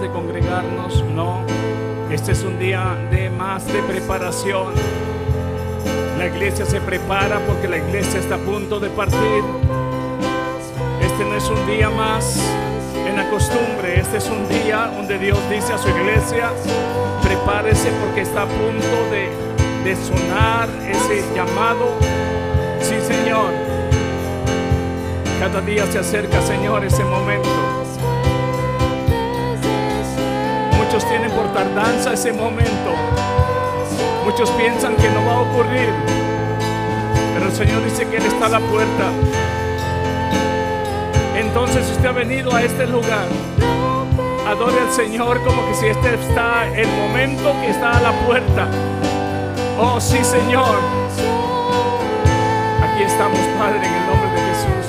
de congregarnos, no. Este es un día de más de preparación. La iglesia se prepara porque la iglesia está a punto de partir. Este no es un día más en la costumbre, este es un día donde Dios dice a su iglesia, prepárese porque está a punto de, de sonar ese llamado. Sí, Señor. Cada día se acerca, Señor, ese momento. Muchos tienen por tardanza ese momento. Muchos piensan que no va a ocurrir. Pero el Señor dice que Él está a la puerta. Entonces usted ha venido a este lugar. Adore al Señor como que si este está el momento que está a la puerta. Oh sí, Señor. Aquí estamos, Padre, en el nombre de Jesús.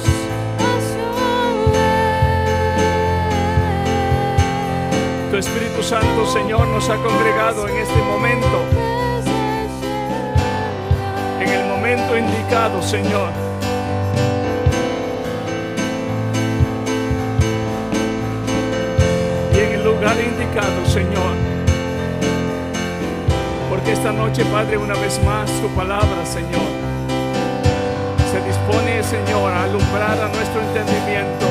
Espíritu Santo, Señor, nos ha congregado en este momento. En el momento indicado, Señor. Y en el lugar indicado, Señor. Porque esta noche, Padre, una vez más, tu palabra, Señor, se dispone, Señor, a alumbrar a nuestro entendimiento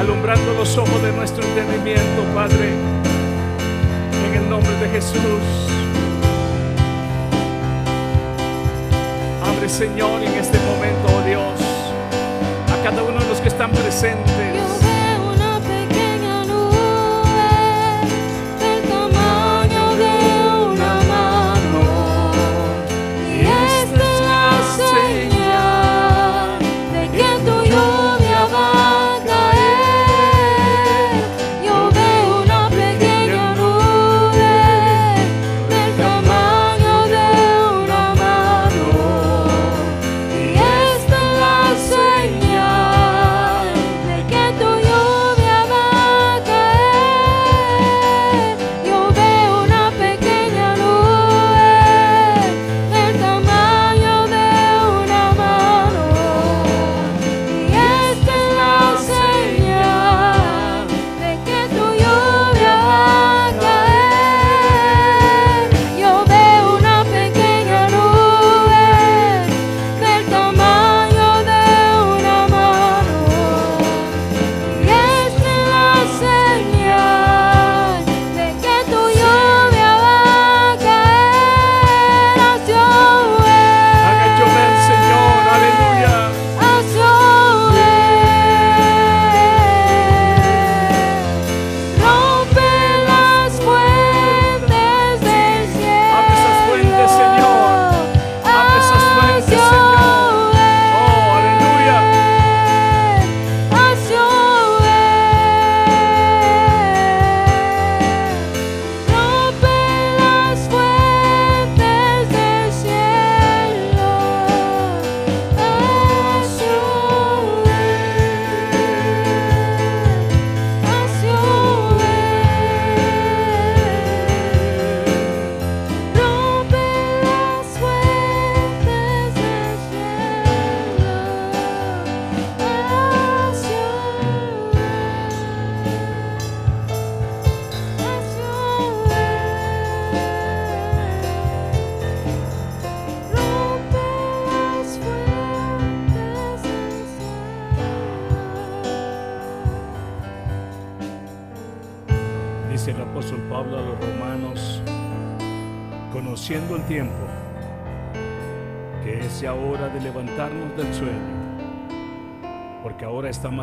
alumbrando los ojos de nuestro entendimiento, Padre, en el nombre de Jesús. Abre, Señor, en este momento, oh Dios, a cada uno de los que están presentes.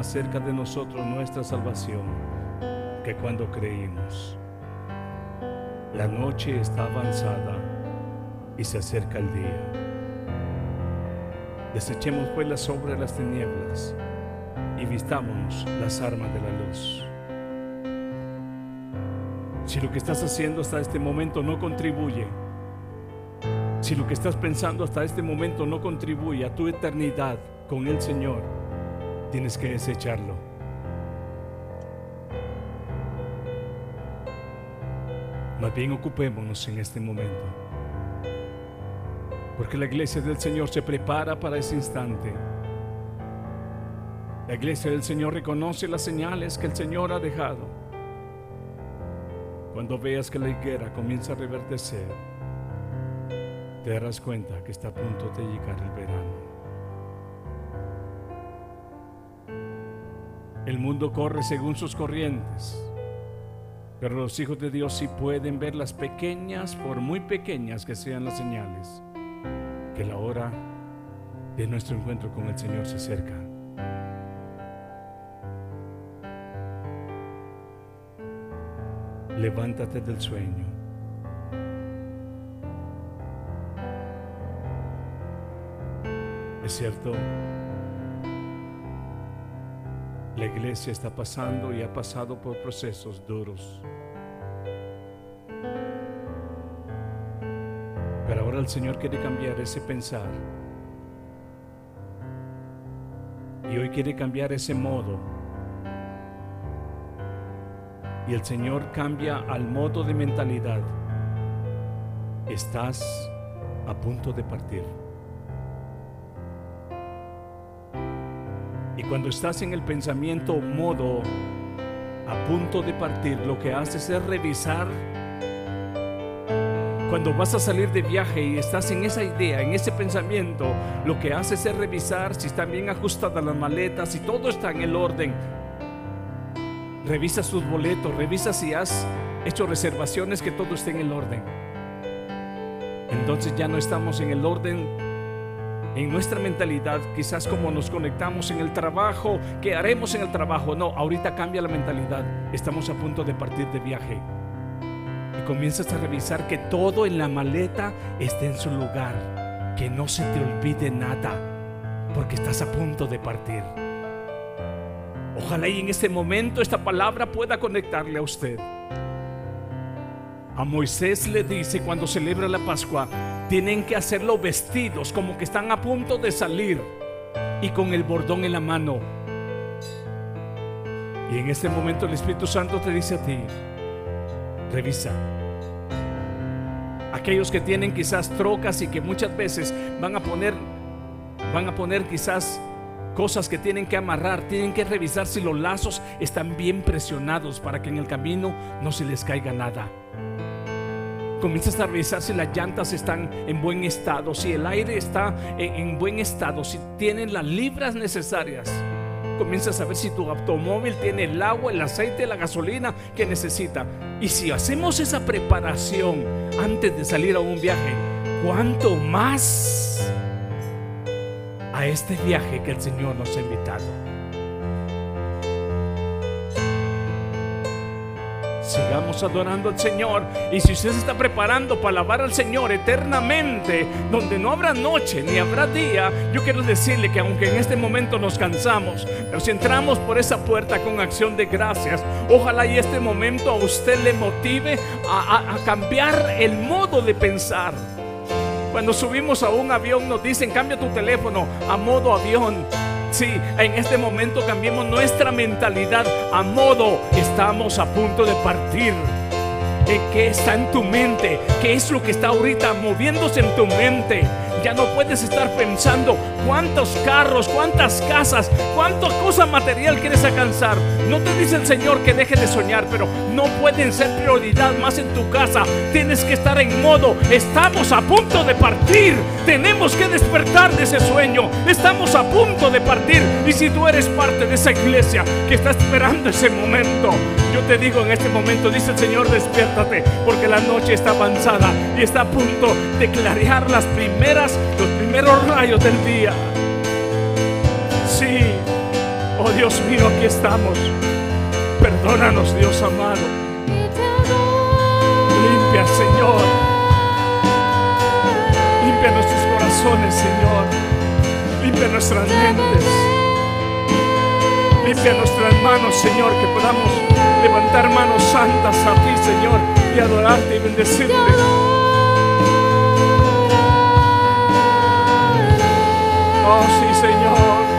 Ahora está más cerca de nosotros nuestra salvación que cuando creímos. La noche está avanzada y se acerca el día. Desechemos pues las obras de las tinieblas y vistámonos las armas de la luz. Si lo que estás haciendo hasta este momento no contribuye, si lo que estás pensando hasta este momento no contribuye a tu eternidad con el Señor, tienes que desecharlo. Más bien ocupémonos en este momento. Porque la iglesia del Señor se prepara para ese instante. La iglesia del Señor reconoce las señales que el Señor ha dejado. Cuando veas que la higuera comienza a reverdecer, te darás cuenta que está a punto de llegar el verano. El mundo corre según sus corrientes, pero los hijos de Dios sí pueden ver las pequeñas, por muy pequeñas que sean las señales, que la hora de nuestro encuentro con el Señor se acerca. Levántate del sueño. Es cierto, la iglesia está pasando y ha pasado por procesos duros. Pero ahora el Señor quiere cambiar ese pensar. Y hoy quiere cambiar ese modo. Y el Señor cambia al modo de mentalidad. Estás a punto de partir. Y cuando estás en el pensamiento modo a punto de partir, lo que haces es revisar. Cuando vas a salir de viaje y estás en esa idea, en ese pensamiento, lo que haces es revisar si están bien ajustadas las maletas, si todo está en el orden. Revisa sus boletos, revisa si has hecho reservaciones, que todo esté en el orden. Entonces ya no estamos en el orden en nuestra mentalidad, quizás como nos conectamos en el trabajo, ¿qué haremos en el trabajo? No, ahorita cambia la mentalidad. Estamos a punto de partir de viaje. Y comienzas a revisar que todo en la maleta esté en su lugar, que no se te olvide nada, porque estás a punto de partir. Ojalá y en este momento esta palabra pueda conectarle a usted. A Moisés le dice cuando celebra la Pascua, tienen que hacerlo vestidos como que están a punto de salir y con el bordón en la mano. Y en este momento el Espíritu Santo te dice a ti, revisa. Aquellos que tienen quizás trocas y que muchas veces van a poner van a poner quizás cosas que tienen que amarrar, tienen que revisar si los lazos están bien presionados para que en el camino no se les caiga nada. Comienzas a revisar si las llantas están en buen estado, si el aire está en, en buen estado, si tienen las libras necesarias. Comienzas a ver si tu automóvil tiene el agua, el aceite, la gasolina que necesita. Y si hacemos esa preparación antes de salir a un viaje, ¿cuánto más a este viaje que el Señor nos ha invitado? Sigamos adorando al Señor. Y si usted se está preparando para alabar al Señor eternamente, donde no habrá noche ni habrá día, yo quiero decirle que aunque en este momento nos cansamos, si entramos por esa puerta con acción de gracias, ojalá y este momento a usted le motive a, a- a cambiar el modo de pensar. Cuando subimos a un avión nos dicen cambia tu teléfono a modo avión. Sí, en este momento cambiemos nuestra mentalidad a modo estamos a punto de partir. ¿En ¿Qué está en tu mente? ¿Qué es lo que está ahorita moviéndose en tu mente? Ya no puedes estar pensando cuántos carros, cuántas casas, cuánta cosa material quieres alcanzar. No te dice el Señor que deje de soñar, pero no pueden ser prioridad más en tu casa. Tienes que estar en modo, estamos a punto de partir. Tenemos que despertar de ese sueño. Estamos a punto de partir. Y si tú eres parte de esa iglesia que está esperando ese momento, yo te digo en este momento, dice el Señor, despiértate, porque la noche está avanzada y está a punto de clarear las primeras, los primeros rayos del día. Sí, oh Dios mío, aquí estamos. Perdónanos, Dios amado. Limpia, Señor. Limpia nuestros corazones, Señor. Limpia nuestras mentes. Limpia nuestras manos, Señor, que podamos levantar manos santas a ti, Señor, y adorarte y bendecirte. Oh, sí, Señor.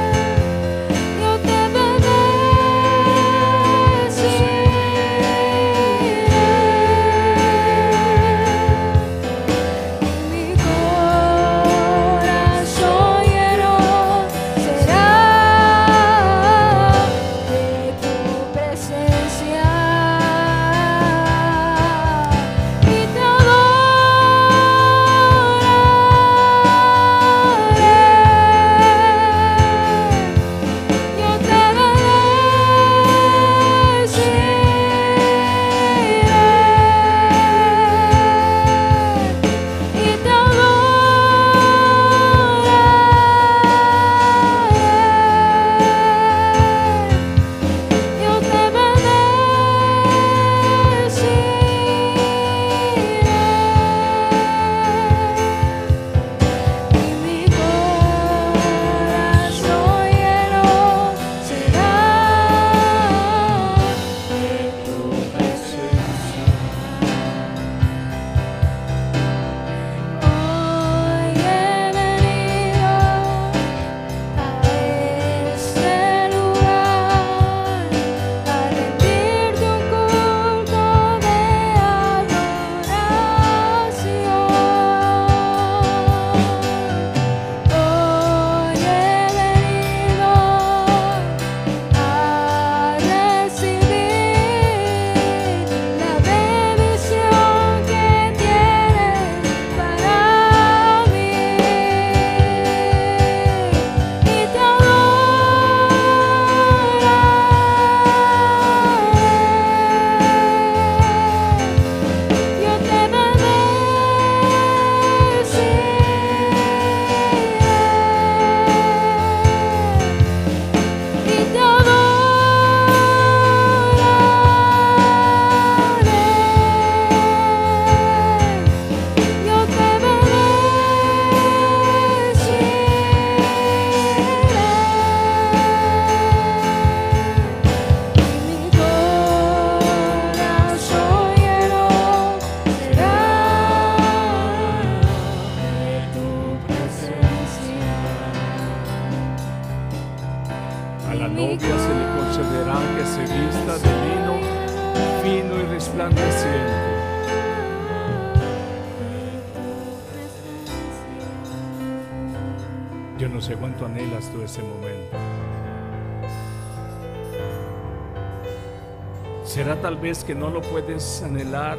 Vez que no lo puedes anhelar?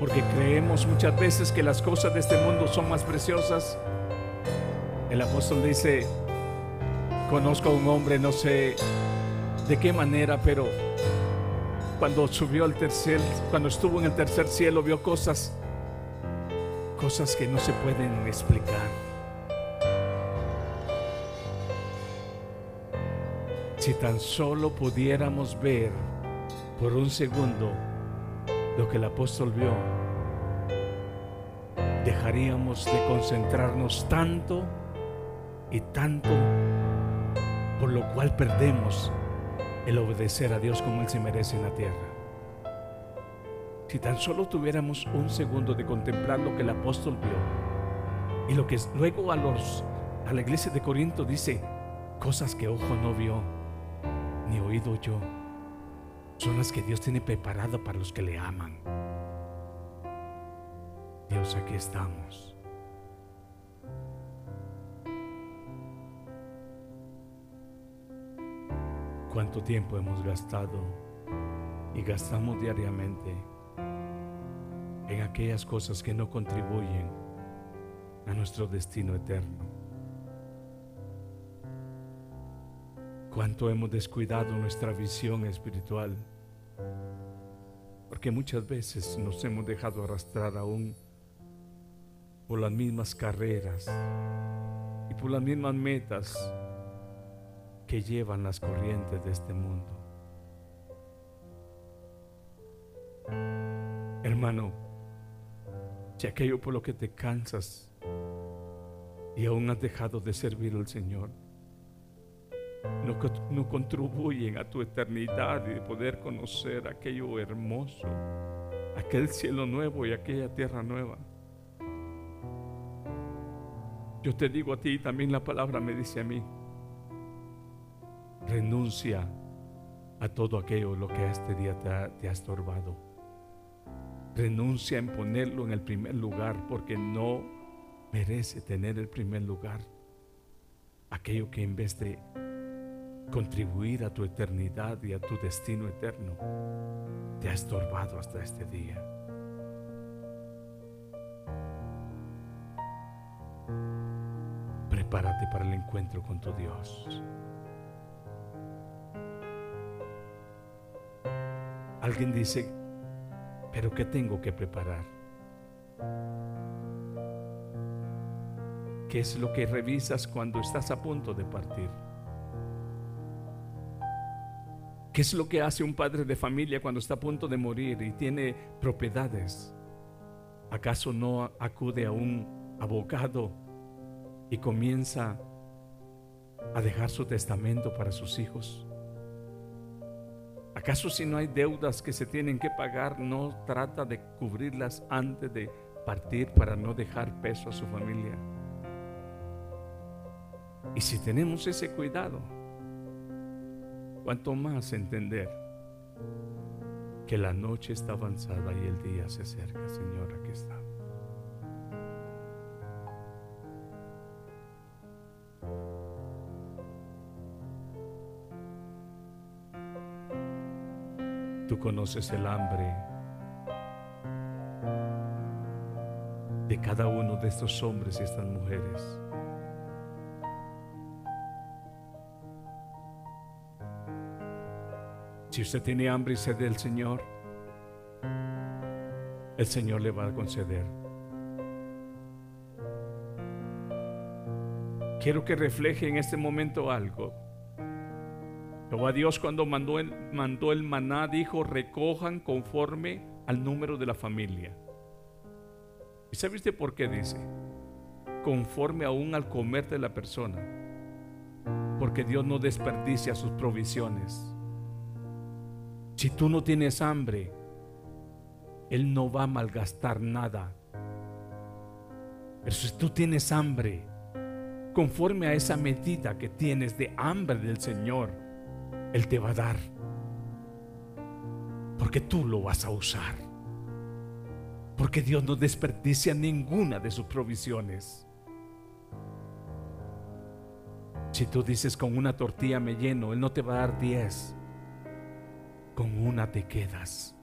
Porque creemos muchas veces que las cosas de este mundo son más preciosas. El apóstol dice, conozco a un hombre, no sé de qué manera, pero cuando subió al tercer, cuando estuvo en el tercer cielo, vio cosas, cosas que no se pueden explicar. Si tan solo pudiéramos ver por un segundo lo que el apóstol vio, dejaríamos de concentrarnos tanto y tanto, por lo cual perdemos el obedecer a Dios como Él se merece en la tierra. Si tan solo tuviéramos un segundo de contemplar lo que el apóstol vio y lo que luego a los a la iglesia de Corinto dice cosas que ojo no vio ni oído yo son las que Dios tiene preparado para los que le aman. Dios, aquí estamos. ¿Cuánto tiempo hemos gastado y gastamos diariamente en aquellas cosas que no contribuyen a nuestro destino eterno? ¿Cuánto hemos descuidado nuestra visión espiritual? Porque muchas veces nos hemos dejado arrastrar aún por las mismas carreras y por las mismas metas que llevan las corrientes de este mundo. Hermano, si aquello por lo que te cansas y aún has dejado de servir al Señor, no, no contribuyen a tu eternidad y de poder conocer aquello hermoso, aquel cielo nuevo y aquella tierra nueva. Yo te digo a ti también la palabra me dice a mí, renuncia a todo aquello lo que este día te ha, te ha estorbado. Renuncia en ponerlo en el primer lugar porque no merece tener el primer lugar. Aquello que en vez de contribuir a tu eternidad y a tu destino eterno, te ha estorbado hasta este día. Prepárate para el encuentro con tu Dios. Alguien dice, pero ¿qué tengo que preparar? ¿Qué es lo que revisas cuando estás a punto de partir? ¿Qué es lo que hace un padre de familia cuando está a punto de morir y tiene propiedades? ¿Acaso no acude a un abogado y comienza a dejar su testamento para sus hijos? ¿Acaso si no hay deudas que se tienen que pagar, no trata de cubrirlas antes de partir para no dejar peso a su familia? Y si tenemos ese cuidado, cuanto más entender que la noche está avanzada y el día se acerca, Señor, aquí está. Tú conoces el hambre de cada uno de estos hombres y estas mujeres. Si usted tiene hambre y sed del Señor, el Señor le va a conceder. Quiero que refleje en este momento algo. Jehová Dios cuando mandó el, mandó el maná dijo, recojan conforme al número de la familia. ¿Y sabe usted por qué dice? Conforme aún al comer de la persona. Porque Dios no desperdicia sus provisiones. Si tú no tienes hambre, Él no va a malgastar nada. Pero si tú tienes hambre, conforme a esa medida que tienes de hambre del Señor, Él te va a dar. Porque tú lo vas a usar. Porque Dios no desperdicia ninguna de sus provisiones. Si tú dices con una tortilla me lleno, Él no te va a dar diez. Con una te quedas.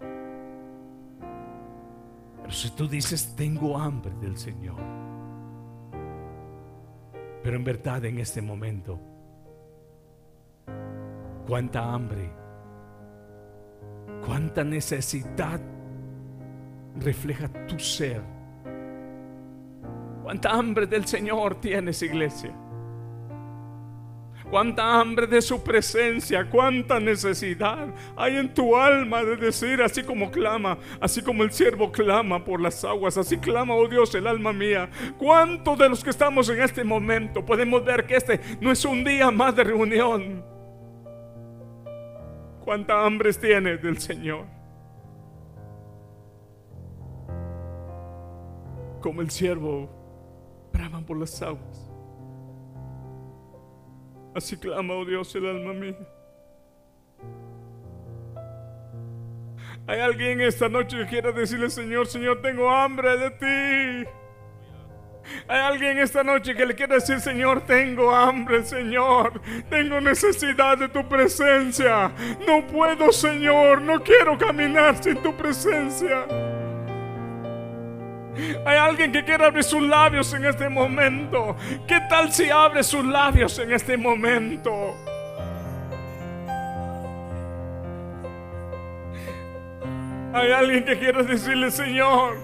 Pero si tú dices tengo hambre del Señor. Pero en verdad en este momento, cuánta hambre, cuánta necesidad refleja tu ser. Cuánta hambre del Señor tienes, iglesia. Cuánta hambre de su presencia, cuánta necesidad hay en tu alma de decir, así como clama, así como el siervo clama por las aguas, así clama, oh Dios, el alma mía. ¿Cuántos de los que estamos en este momento podemos ver que este no es un día más de reunión? ¿Cuánta hambre tienes del Señor? Como el siervo braman por las aguas. Así clama, oh Dios, el alma mía. Hay alguien esta noche que quiera decirle, Señor, Señor, tengo hambre de ti. Hay alguien esta noche que le quiere decir, Señor, tengo hambre, Señor. Tengo necesidad de tu presencia. No puedo, Señor. No quiero caminar sin tu presencia. Hay alguien que quiere abrir sus labios en este momento. ¿Qué tal si abre sus labios en este momento? Hay alguien que quiere decirle, Señor,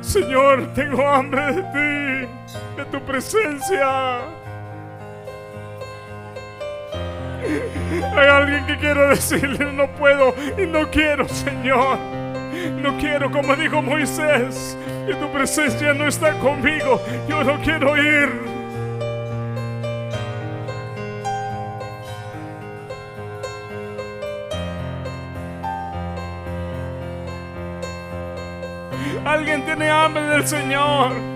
Señor, tengo hambre de ti, de tu presencia. Hay alguien que quiere decirle, no puedo y no quiero, Señor. No quiero, como dijo Moisés, que tu presencia no está conmigo. Yo no quiero ir. Alguien tiene hambre del Señor.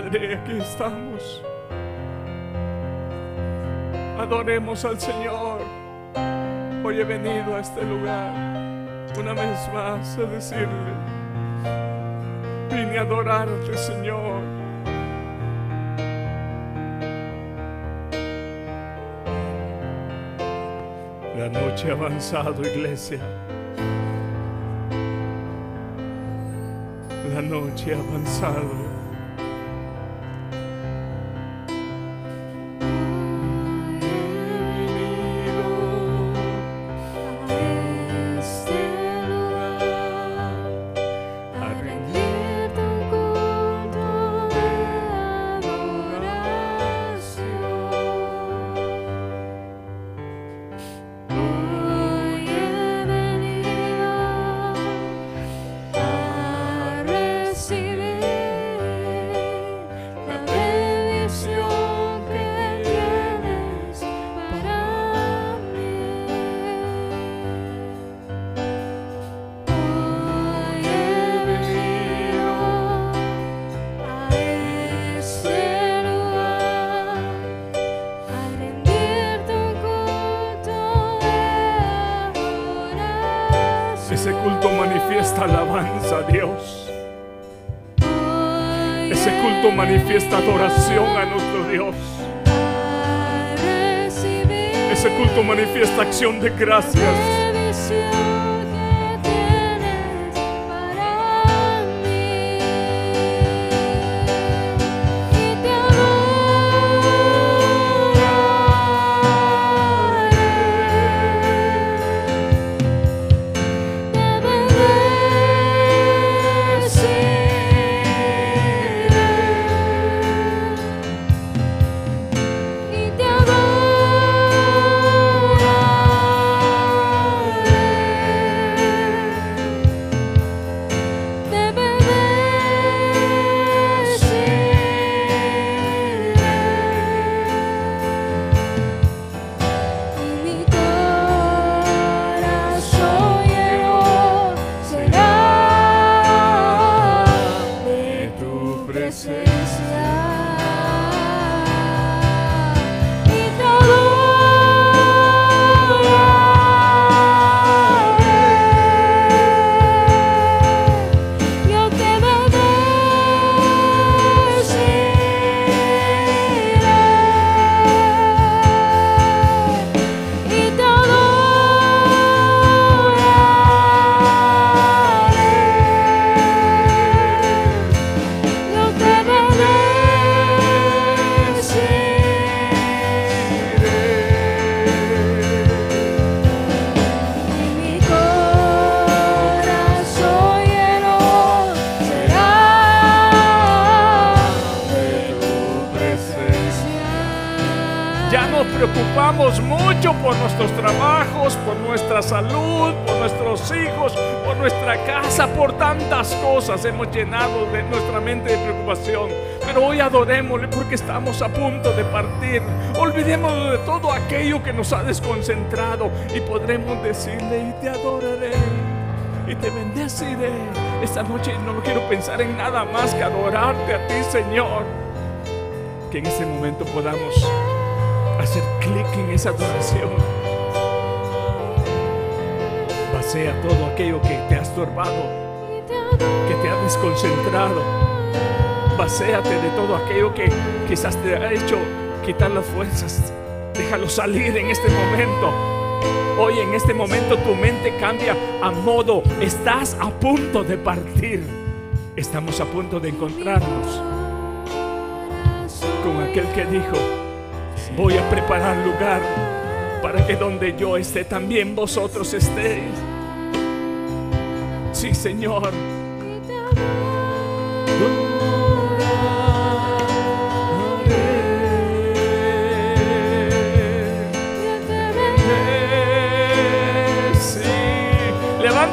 Padre, aquí estamos. Adoremos al Señor. Hoy he venido a este lugar una vez más a decirle, vine a adorarte, Señor. La noche ha avanzado, iglesia. La noche ha avanzado. Manifiesta adoración a nuestro Dios. Ese culto manifiesta acción de gracias. Hemos llenado de nuestra mente de preocupación. Pero hoy adorémosle porque estamos a punto de partir. Olvidémonos de todo aquello que nos ha desconcentrado y podremos decirle y te adoraré y te bendeciré. Esta noche no quiero pensar en nada más que adorarte a ti, Señor. Que en este momento podamos hacer clic en esa adoración. Vacía todo aquello que te ha estorbado, que te ha desconcentrado. Vacéate de todo aquello que quizás te ha hecho quitar las fuerzas. Déjalo salir en este momento. Hoy en este momento tu mente cambia a modo, estás a punto de partir. Estamos a punto de encontrarnos con aquel que dijo, voy a preparar lugar para que donde yo esté también vosotros estéis. Sí, Señor.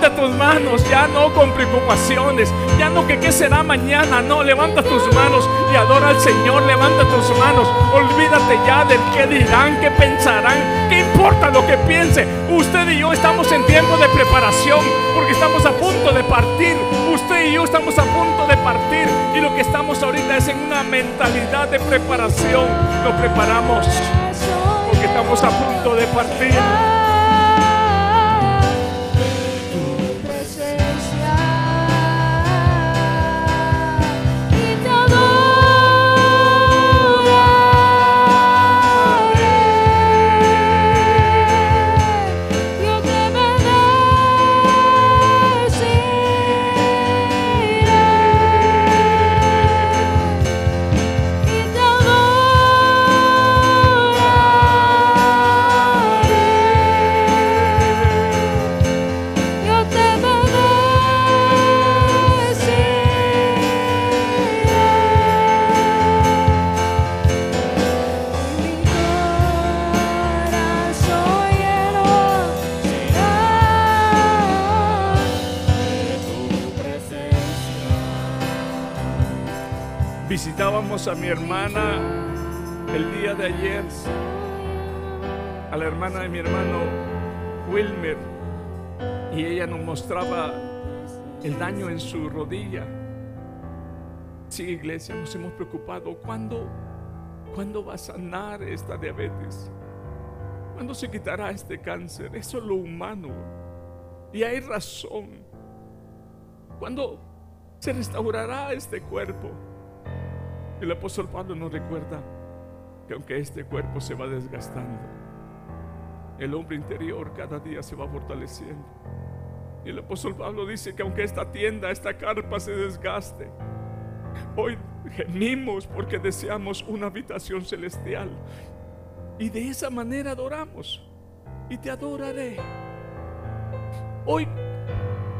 Tus manos, ya no con preocupaciones, ya no que qué será mañana, no, levanta tus manos y adora al Señor, levanta tus manos, olvídate ya del qué dirán, qué pensarán, qué importa lo que piense. Usted y yo estamos en tiempo de preparación, porque estamos a punto de partir, usted y yo estamos a punto de partir y lo que estamos ahorita es en una mentalidad de preparación, lo preparamos porque estamos a punto de partir. Mi hermana el día de ayer, a la hermana de mi hermano Wilmer, y ella nos mostraba el daño en su rodilla. Sí, iglesia, nos hemos preocupado. ¿Cuándo, ¿cuándo va a sanar esta diabetes? ¿Cuándo se quitará este cáncer? Eso es lo humano. Y hay razón. ¿Cuándo se restaurará este cuerpo? El apóstol Pablo nos recuerda que aunque este cuerpo se va desgastando, el hombre interior cada día se va fortaleciendo. Y el apóstol Pablo dice que aunque esta tienda, esta carpa se desgaste, hoy gemimos porque deseamos una habitación celestial. Y de esa manera adoramos. Y te adoraré. Hoy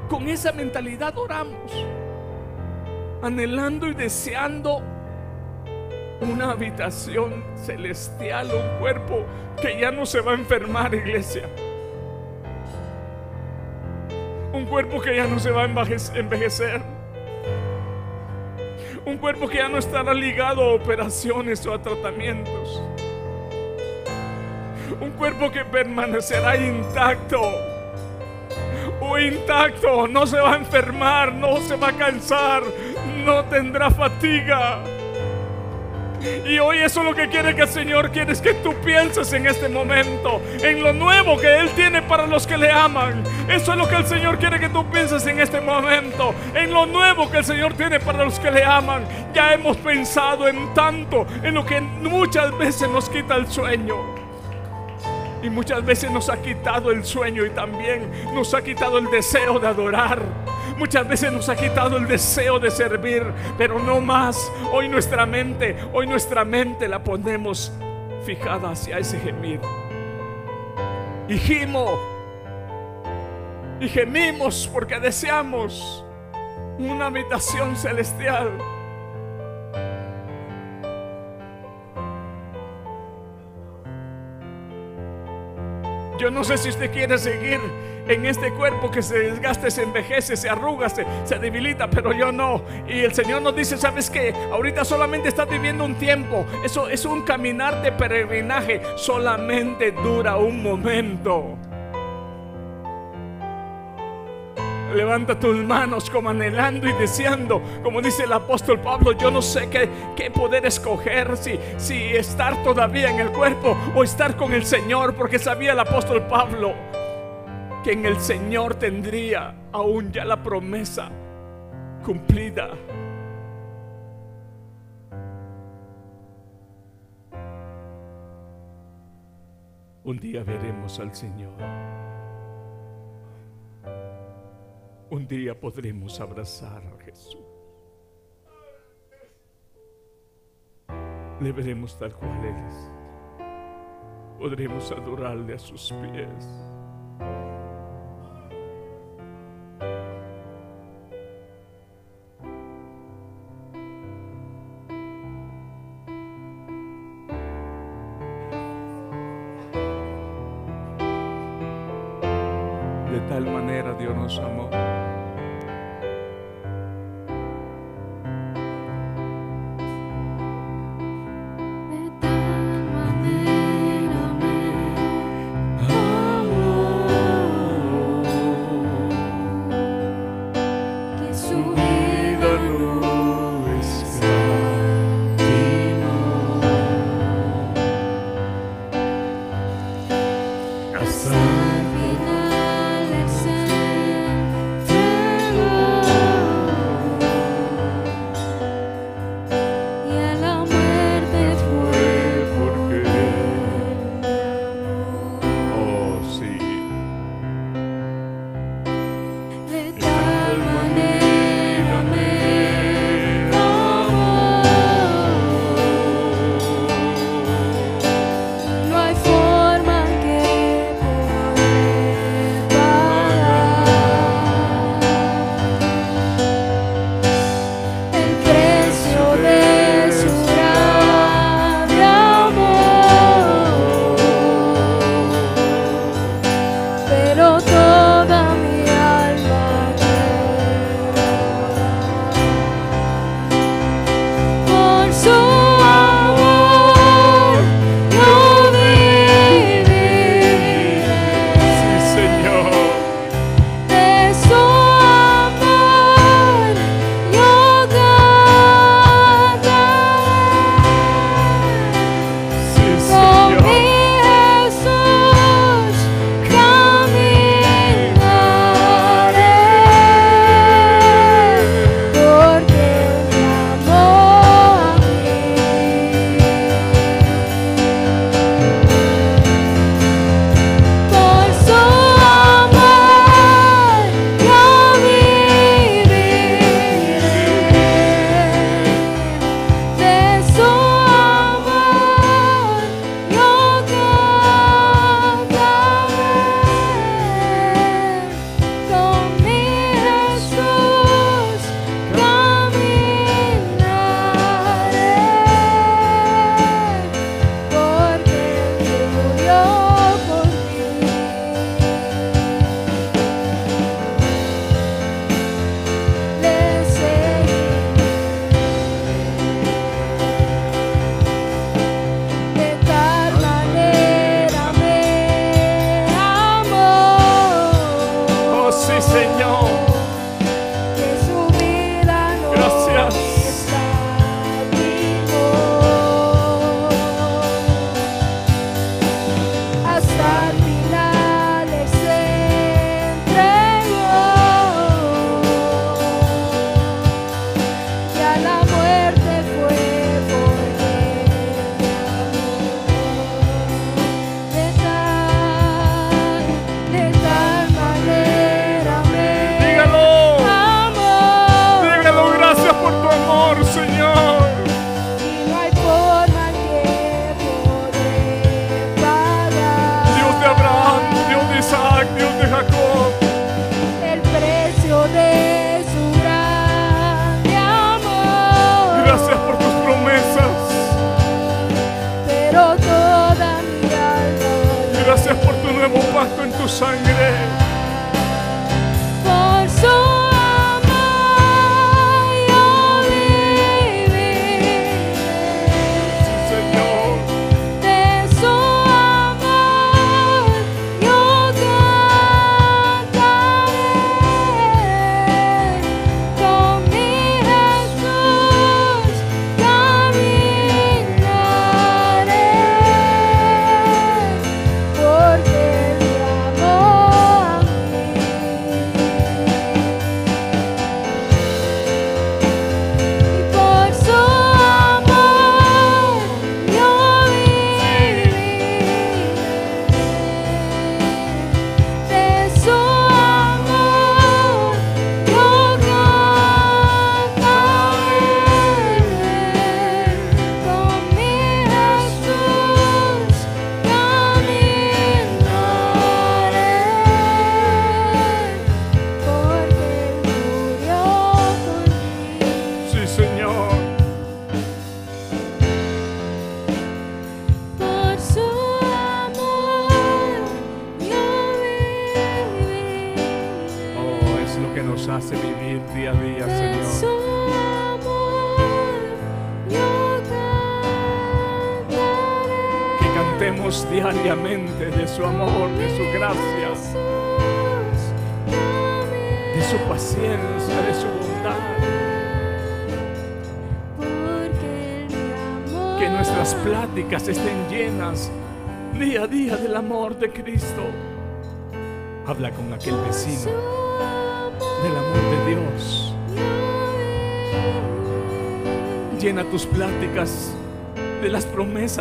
con esa mentalidad oramos. Anhelando y deseando una habitación celestial, un cuerpo que ya no se va a enfermar, iglesia. Un cuerpo que ya no se va a envejec- envejecer. Un cuerpo que ya no estará ligado a operaciones o a tratamientos. Un cuerpo que permanecerá intacto. O intacto, no se va a enfermar, no se va a cansar, no tendrá fatiga. Y hoy eso es lo que quiere que el Señor quiere es que tú pienses en este momento, en lo nuevo que Él tiene para los que le aman. Eso es lo que el Señor quiere que tú pienses en este momento, en lo nuevo que el Señor tiene para los que le aman. Ya hemos pensado en tanto, en lo que muchas veces nos quita el sueño. Y muchas veces nos ha quitado el sueño y también nos ha quitado el deseo de adorar. Muchas veces nos ha quitado el deseo de servir, pero no más. Hoy nuestra mente, hoy nuestra mente la ponemos fijada hacia ese gemir. Y gimo. Y gemimos porque deseamos una habitación celestial. Yo no sé si usted quiere seguir en este cuerpo que se desgaste, se envejece, se arruga, se, se debilita, pero yo no. Y el Señor nos dice, ¿sabes qué? Ahorita solamente estás viviendo un tiempo. Eso es un caminar de peregrinaje. Solamente dura un momento. Levanta tus manos como anhelando y deseando, como dice el apóstol Pablo. Yo no sé qué, poder escoger, si, si estar todavía en el cuerpo o estar con el Señor, porque sabía el apóstol Pablo que en el Señor tendría aún ya la promesa cumplida. Un día veremos al Señor. Un día podremos abrazar a Jesús. Le veremos tal cual es. Podremos adorarle a sus pies. De tal manera Dios nos amó.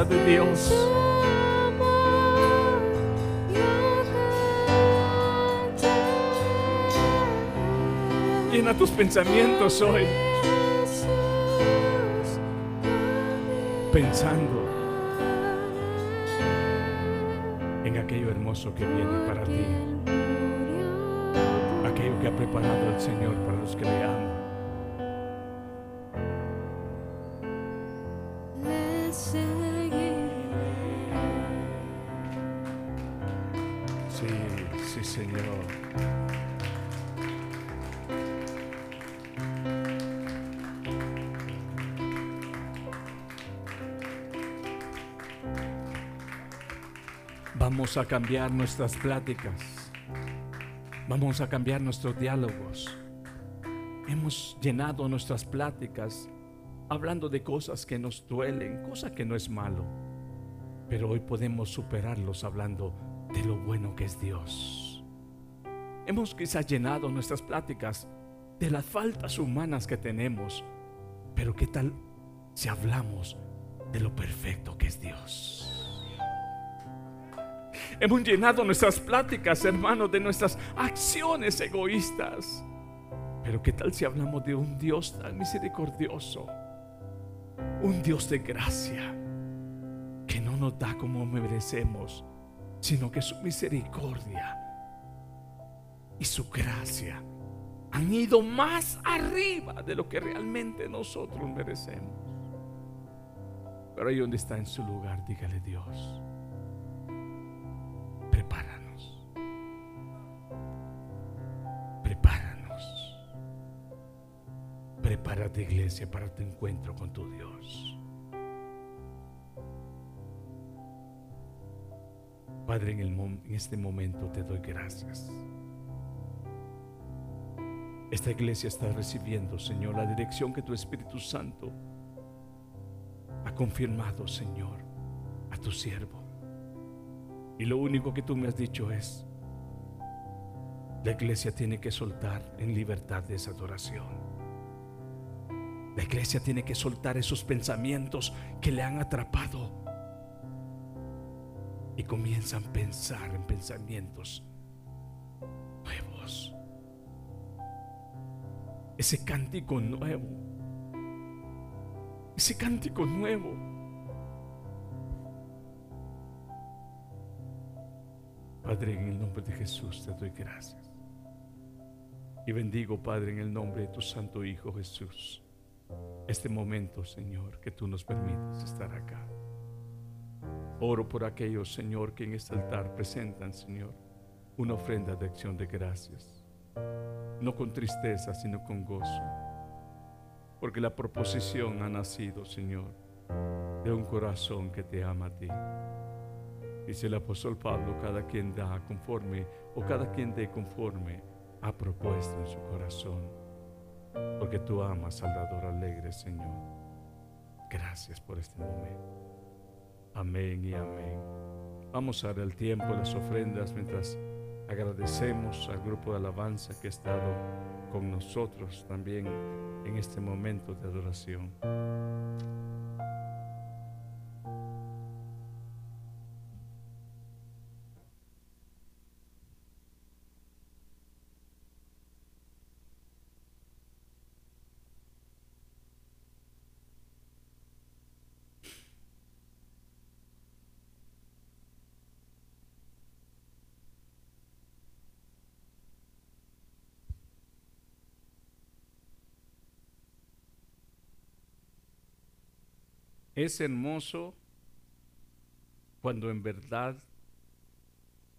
De Dios. Llena tus pensamientos hoy pensando en aquello hermoso que viene para ti, aquello que ha preparado el Señor para los que le Señor. Vamos a cambiar nuestras pláticas. Vamos a cambiar nuestros diálogos. Hemos llenado nuestras pláticas hablando de cosas que nos duelen, cosas que no es malo. Pero hoy podemos superarlos hablando de lo bueno que es Dios. Hemos quizás llenado nuestras pláticas de las faltas humanas que tenemos. Pero ¿qué tal si hablamos de lo perfecto que es Dios? Hemos llenado nuestras pláticas, hermanos, de nuestras acciones egoístas. Pero ¿qué tal si hablamos de un Dios tan misericordioso? Un Dios de gracia que no nos da como merecemos, sino que su misericordia y su gracia han ido más arriba de lo que realmente nosotros merecemos. Pero ahí donde está en su lugar, dígale Dios, prepáranos, prepáranos, prepárate iglesia para tu encuentro con tu Dios. Padre, en, el en este momento te doy gracias. Esta iglesia está recibiendo, Señor, la dirección que tu Espíritu Santo ha confirmado, Señor, a tu siervo. Y lo único que tú me has dicho es, la iglesia tiene que soltar en libertad esa adoración. La iglesia tiene que soltar esos pensamientos que le han atrapado y comienzan a pensar en pensamientos Ese cántico nuevo. Ese cántico nuevo. Padre, en el nombre de Jesús te doy gracias. Y bendigo, Padre, en el nombre de tu Santo Hijo Jesús, este momento, Señor, que tú nos permites estar acá. Oro por aquellos, Señor, que en este altar presentan, Señor, una ofrenda de acción de gracias. No con tristeza, sino con gozo. Porque la proposición ha nacido, Señor, de un corazón que te ama a ti. Dice el apóstol Pablo, cada quien da conforme o cada quien dé conforme ha propuesto en su corazón. Porque tú amas al dador alegre, Señor. Gracias por este momento. Amén y amén. Vamos a dar el tiempo, las ofrendas, mientras agradecemos al grupo de alabanza que ha estado con nosotros también en este momento de adoración. Es hermoso cuando en verdad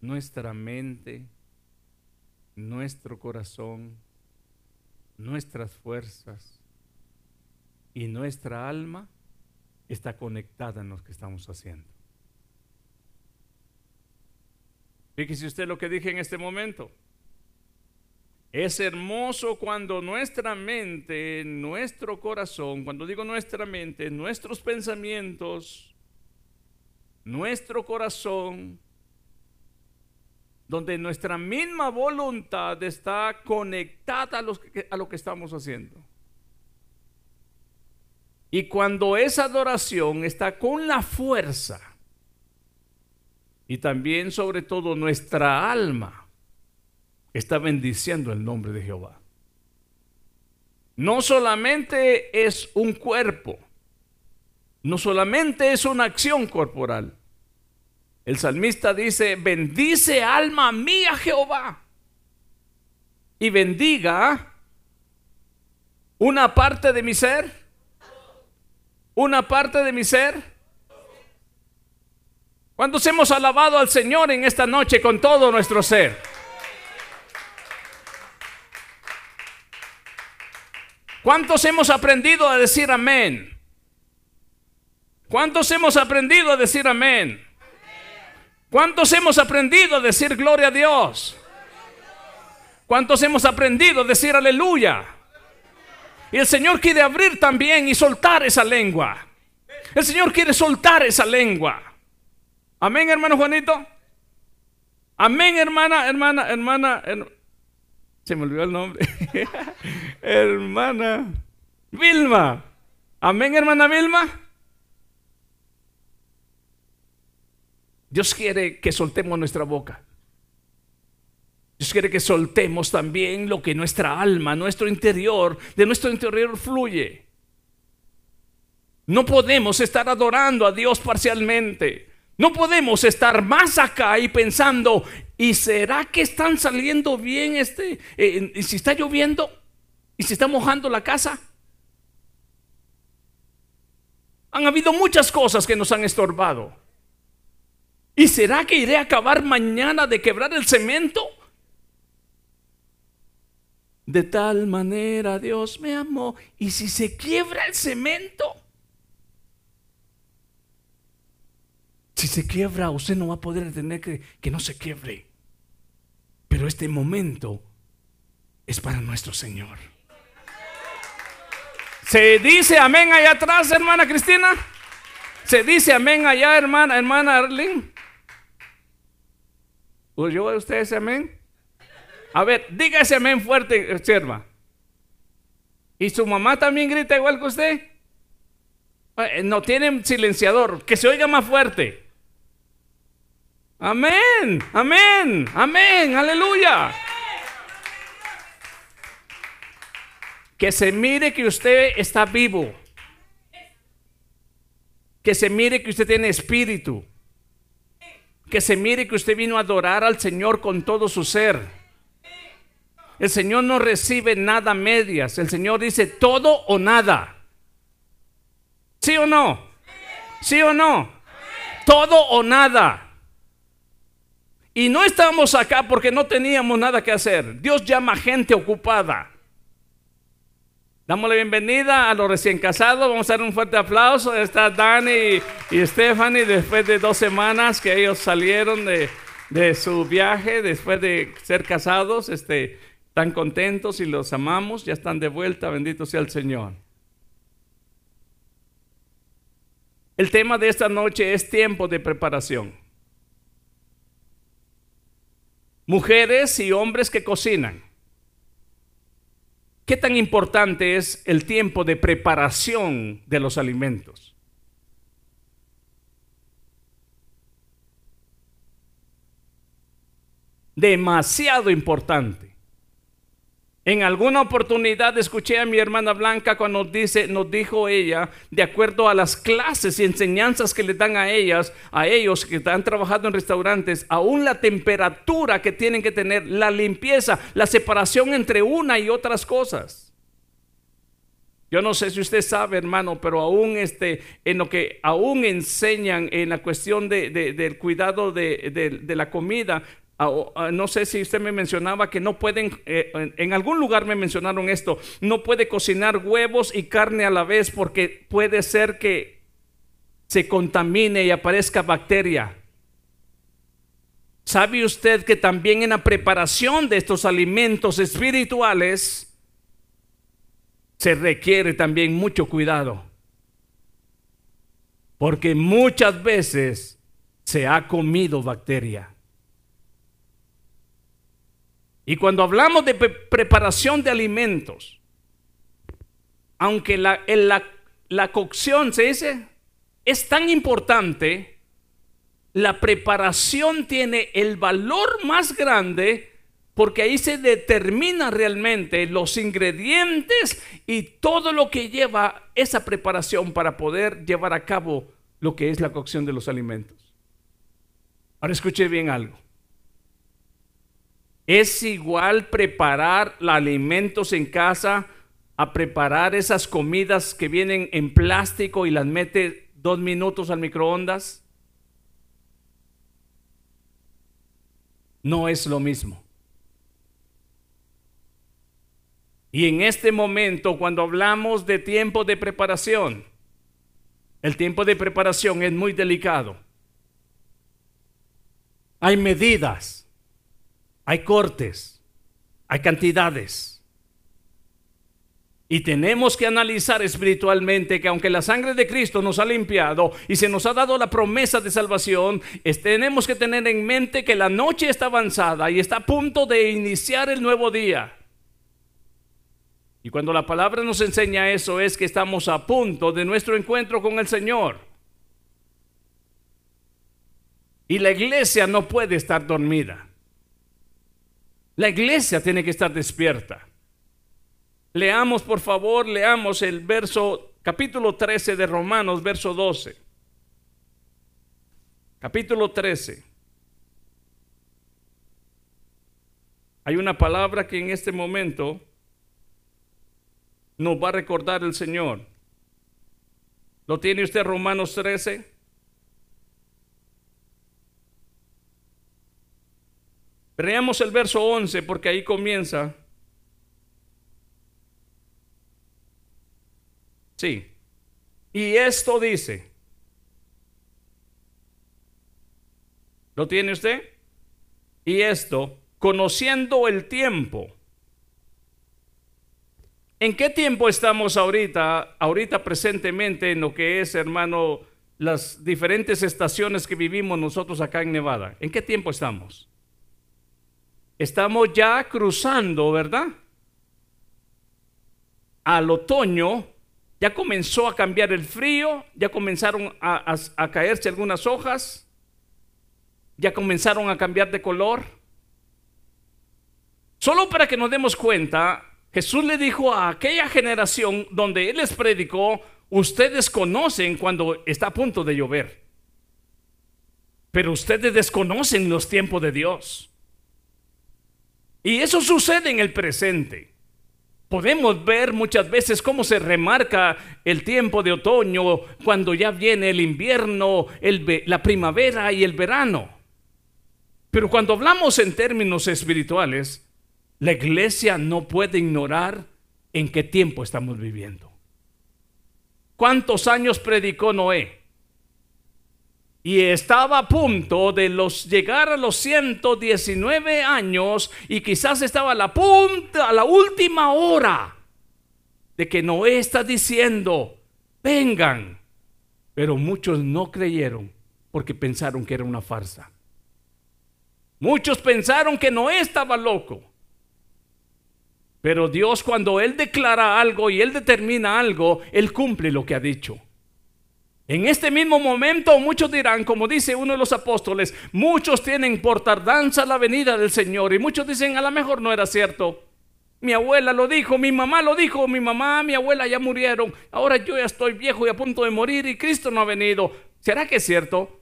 nuestra mente, nuestro corazón, nuestras fuerzas y nuestra alma está conectada en lo que estamos haciendo. Fíjese usted lo que dije en este momento. Es hermoso cuando nuestra mente, nuestro corazón, cuando digo nuestra mente, nuestros pensamientos, nuestro corazón, donde nuestra misma voluntad está conectada a, a lo que estamos haciendo. Y cuando esa adoración está con la fuerza y también sobre todo nuestra alma está bendiciendo el nombre de Jehová. No solamente es un cuerpo, no solamente es una acción corporal. El salmista dice, bendice alma mía Jehová y bendiga una parte de mi ser, una parte de mi ser. ¿Cuántos hemos alabado al Señor en esta noche con todo nuestro ser? ¿Cuántos hemos aprendido a decir amén? ¿Cuántos hemos aprendido a decir amén? ¿Cuántos hemos aprendido a decir gloria a Dios? ¿Cuántos hemos aprendido a decir aleluya? Y el Señor quiere abrir también y soltar esa lengua. El Señor quiere soltar esa lengua. Amén, hermano Juanito. Amén, hermana, hermana, hermana. her- Se me olvidó el nombre. hermana Vilma. Amén, hermana Vilma. Dios quiere que soltemos nuestra boca. Dios quiere que soltemos también lo que nuestra alma, nuestro interior, de nuestro interior fluye. No podemos estar adorando a Dios parcialmente. No podemos estar más acá y pensando, ¿y será que están saliendo bien este? eh, ¿Y si está lloviendo? ¿Y si está mojando la casa? Han habido muchas cosas que nos han estorbado. ¿Y será que iré a acabar mañana de quebrar el cemento? De tal manera Dios me amó. ¿Y si se quiebra el cemento? Si se quiebra, usted no va a poder tener que, que no se quiebre. Pero este momento es para nuestro Señor. ¿Se dice amén allá atrás, hermana Cristina? ¿Se dice amén allá, hermana, hermana Arlene? ¿Oyó usted ese amén? A ver, diga ese amén fuerte, sierva. ¿Y su mamá también grita igual que usted? Eh, No tienen silenciador, que se oiga más fuerte. Amén, amén, amén, aleluya. Que se mire que usted está vivo. Que se mire que usted tiene espíritu. Que se mire que usted vino a adorar al Señor con todo su ser. El Señor no recibe nada medias. El Señor dice todo o nada. ¿Sí o no? ¿Sí o no? Todo o nada. Y no estamos acá porque no teníamos nada que hacer. Dios llama gente ocupada. Damos la bienvenida a los recién casados. Vamos a dar un fuerte aplauso. Está Dani y Stephanie después de dos semanas que ellos salieron de, de su viaje, después de ser casados. Este, están contentos y los amamos. Ya están de vuelta. Bendito sea el Señor. El tema de esta noche es tiempo de preparación. Mujeres y hombres que cocinan. ¿Qué tan importante es el tiempo de preparación de los alimentos? Demasiado importante. En alguna oportunidad escuché a mi hermana Blanca cuando nos dice, nos dijo ella, de acuerdo a las clases y enseñanzas que le dan a ellas, a ellos que están trabajando en restaurantes, aún la temperatura que tienen que tener, la limpieza, la separación entre una y otras cosas. Yo no sé si usted sabe, hermano, pero aún este, en lo que aún enseñan en la cuestión de, del cuidado de, la comida, no sé si usted me mencionaba que no pueden, eh, en algún lugar me mencionaron esto, no puede cocinar huevos y carne a la vez porque puede ser que se contamine y aparezca bacteria. ¿Sabe usted que también en la preparación de estos alimentos espirituales se requiere también mucho cuidado? Porque muchas veces se ha comido bacteria. Y cuando hablamos de preparación de alimentos, aunque la, la, la cocción se dice es tan importante, la preparación tiene el valor más grande porque ahí se determina realmente los ingredientes y todo lo que lleva esa preparación para poder llevar a cabo lo que es la cocción de los alimentos. Ahora escuche bien algo. Es igual preparar alimentos en casa a preparar esas comidas que vienen en plástico y las mete dos minutos al microondas. No es lo mismo. Y en este momento, cuando hablamos de tiempo de preparación, el tiempo de preparación es muy delicado. Hay medidas hay cortes, hay cantidades. Y tenemos que analizar espiritualmente que aunque la sangre de Cristo nos ha limpiado y se nos ha dado la promesa de salvación, tenemos que tener en mente que la noche está avanzada y está a punto de iniciar el nuevo día. Y cuando la palabra nos enseña eso es que estamos a punto de nuestro encuentro con el Señor. Y la iglesia no puede estar dormida. La iglesia tiene que estar despierta. Leamos, por favor, leamos el verso, capítulo 13 de Romanos, verso 12. Capítulo 13. Hay una palabra que en este momento nos va a recordar el Señor. ¿Lo tiene usted Romanos 13? Veamos el verso 11 porque ahí comienza. Sí. Y esto dice. ¿Lo tiene usted? Y esto, conociendo el tiempo. ¿En qué tiempo estamos ahorita? Ahorita presentemente en lo que es, hermano, las diferentes estaciones que vivimos nosotros acá en Nevada. ¿En qué tiempo estamos? Estamos ya cruzando, ¿verdad? Al otoño ya comenzó a cambiar el frío, ya comenzaron a, caerse algunas hojas, ya comenzaron a cambiar de color. Solo para que nos demos cuenta, Jesús le dijo a aquella generación donde Él les predicó, ustedes conocen cuando está a punto de llover, pero ustedes desconocen los tiempos de Dios. Y eso sucede en el presente. Podemos ver muchas veces cómo se remarca el tiempo de otoño cuando ya viene el invierno, la primavera y el verano. Pero cuando hablamos en términos espirituales, la iglesia no puede ignorar en qué tiempo estamos viviendo. ¿Cuántos años predicó Noé? Y estaba a punto de los llegar a los 119 años y quizás estaba a la punta, a la última hora de que Noé está diciendo, vengan. Pero muchos no creyeron porque pensaron que era una farsa. Muchos pensaron que Noé estaba loco. Pero Dios cuando Él declara algo y Él determina algo, Él cumple lo que ha dicho. En este mismo momento muchos dirán, como dice uno de los apóstoles, muchos tienen por tardanza la venida del Señor y muchos dicen, a lo mejor no era cierto. Mi abuela lo dijo, mi mamá lo dijo, mi mamá, mi abuela ya murieron, ahora yo ya estoy viejo y a punto de morir y Cristo no ha venido. ¿Será que es cierto?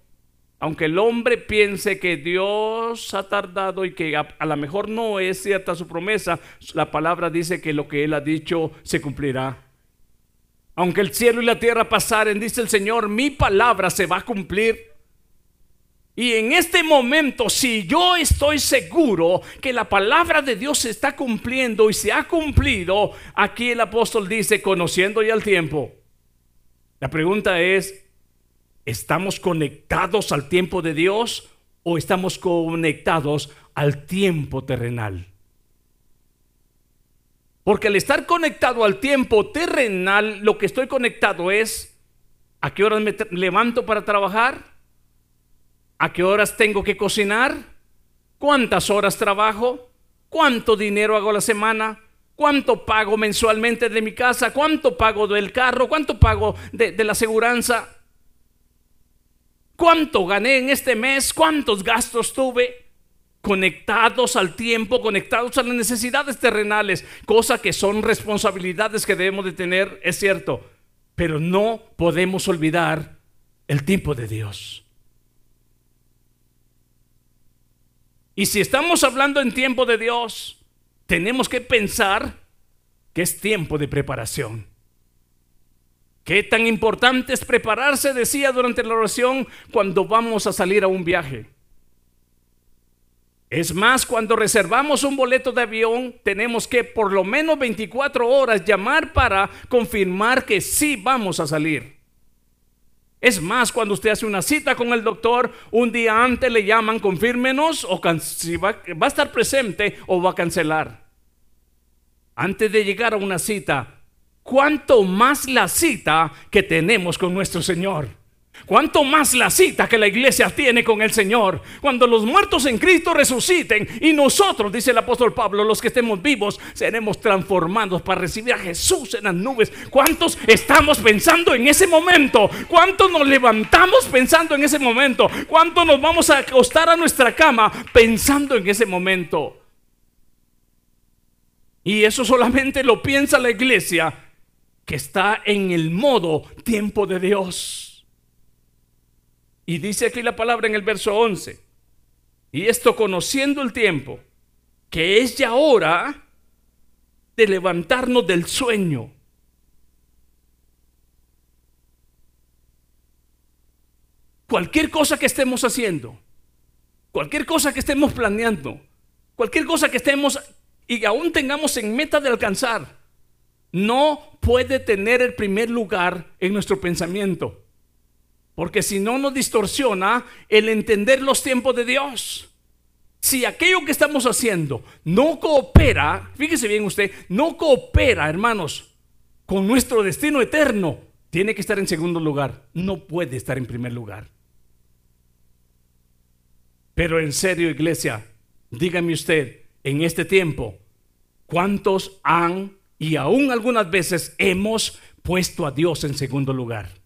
Aunque el hombre piense que Dios ha tardado y que a, a lo mejor no es cierta su promesa, la palabra dice que lo que Él ha dicho se cumplirá. Aunque el cielo y la tierra pasaren, dice el Señor, mi palabra se va a cumplir. Y en este momento, si yo estoy seguro que la palabra de Dios se está cumpliendo y se ha cumplido, aquí el apóstol dice, conociendo ya el tiempo. La pregunta es, ¿estamos conectados al tiempo de Dios o estamos conectados al tiempo terrenal? Porque al estar conectado al tiempo terrenal, lo que estoy conectado es a qué horas me levanto para trabajar, a qué horas tengo que cocinar, cuántas horas trabajo, cuánto dinero hago la semana, cuánto pago mensualmente de mi casa, cuánto pago del carro, cuánto pago de, la aseguranza, cuánto gané en este mes, cuántos gastos tuve conectados al tiempo, conectados a las necesidades terrenales, cosa que son responsabilidades que debemos de tener, es cierto, pero no podemos olvidar el tiempo de Dios. Y si estamos hablando en tiempo de Dios, tenemos que pensar que es tiempo de preparación. Qué tan importante es prepararse, decía durante la oración, cuando vamos a salir a un viaje. Es más, cuando reservamos un boleto de avión, tenemos que por lo menos 24 horas llamar para confirmar que sí vamos a salir. Es más, cuando usted hace una cita con el doctor, un día antes le llaman, confírmenos o si va, va a estar presente o va a cancelar. Antes de llegar a una cita, ¿cuánto más la cita que tenemos con nuestro Señor? ¿Cuánto más la cita que la iglesia tiene con el Señor? Cuando los muertos en Cristo resuciten y nosotros, dice el apóstol Pablo, los que estemos vivos, seremos transformados para recibir a Jesús en las nubes. ¿Cuántos estamos pensando en ese momento? ¿Cuántos nos levantamos pensando en ese momento? ¿Cuántos nos vamos a acostar a nuestra cama pensando en ese momento? Y eso solamente lo piensa la iglesia que está en el modo tiempo de Dios. Y dice aquí la palabra en el verso 11. Y esto conociendo el tiempo, que es ya hora de levantarnos del sueño. Cualquier cosa que estemos haciendo, cualquier cosa que estemos planeando, cualquier cosa que estemos y aún tengamos en meta de alcanzar, no puede tener el primer lugar en nuestro pensamiento. Porque si no nos distorsiona el entender los tiempos de Dios. Si aquello que estamos haciendo no coopera, fíjese bien usted, no coopera, hermanos, con nuestro destino eterno, tiene que estar en segundo lugar, no puede estar en primer lugar. Pero en serio, iglesia, dígame usted, en este tiempo, ¿cuántos han y aún algunas veces hemos puesto a Dios en segundo lugar?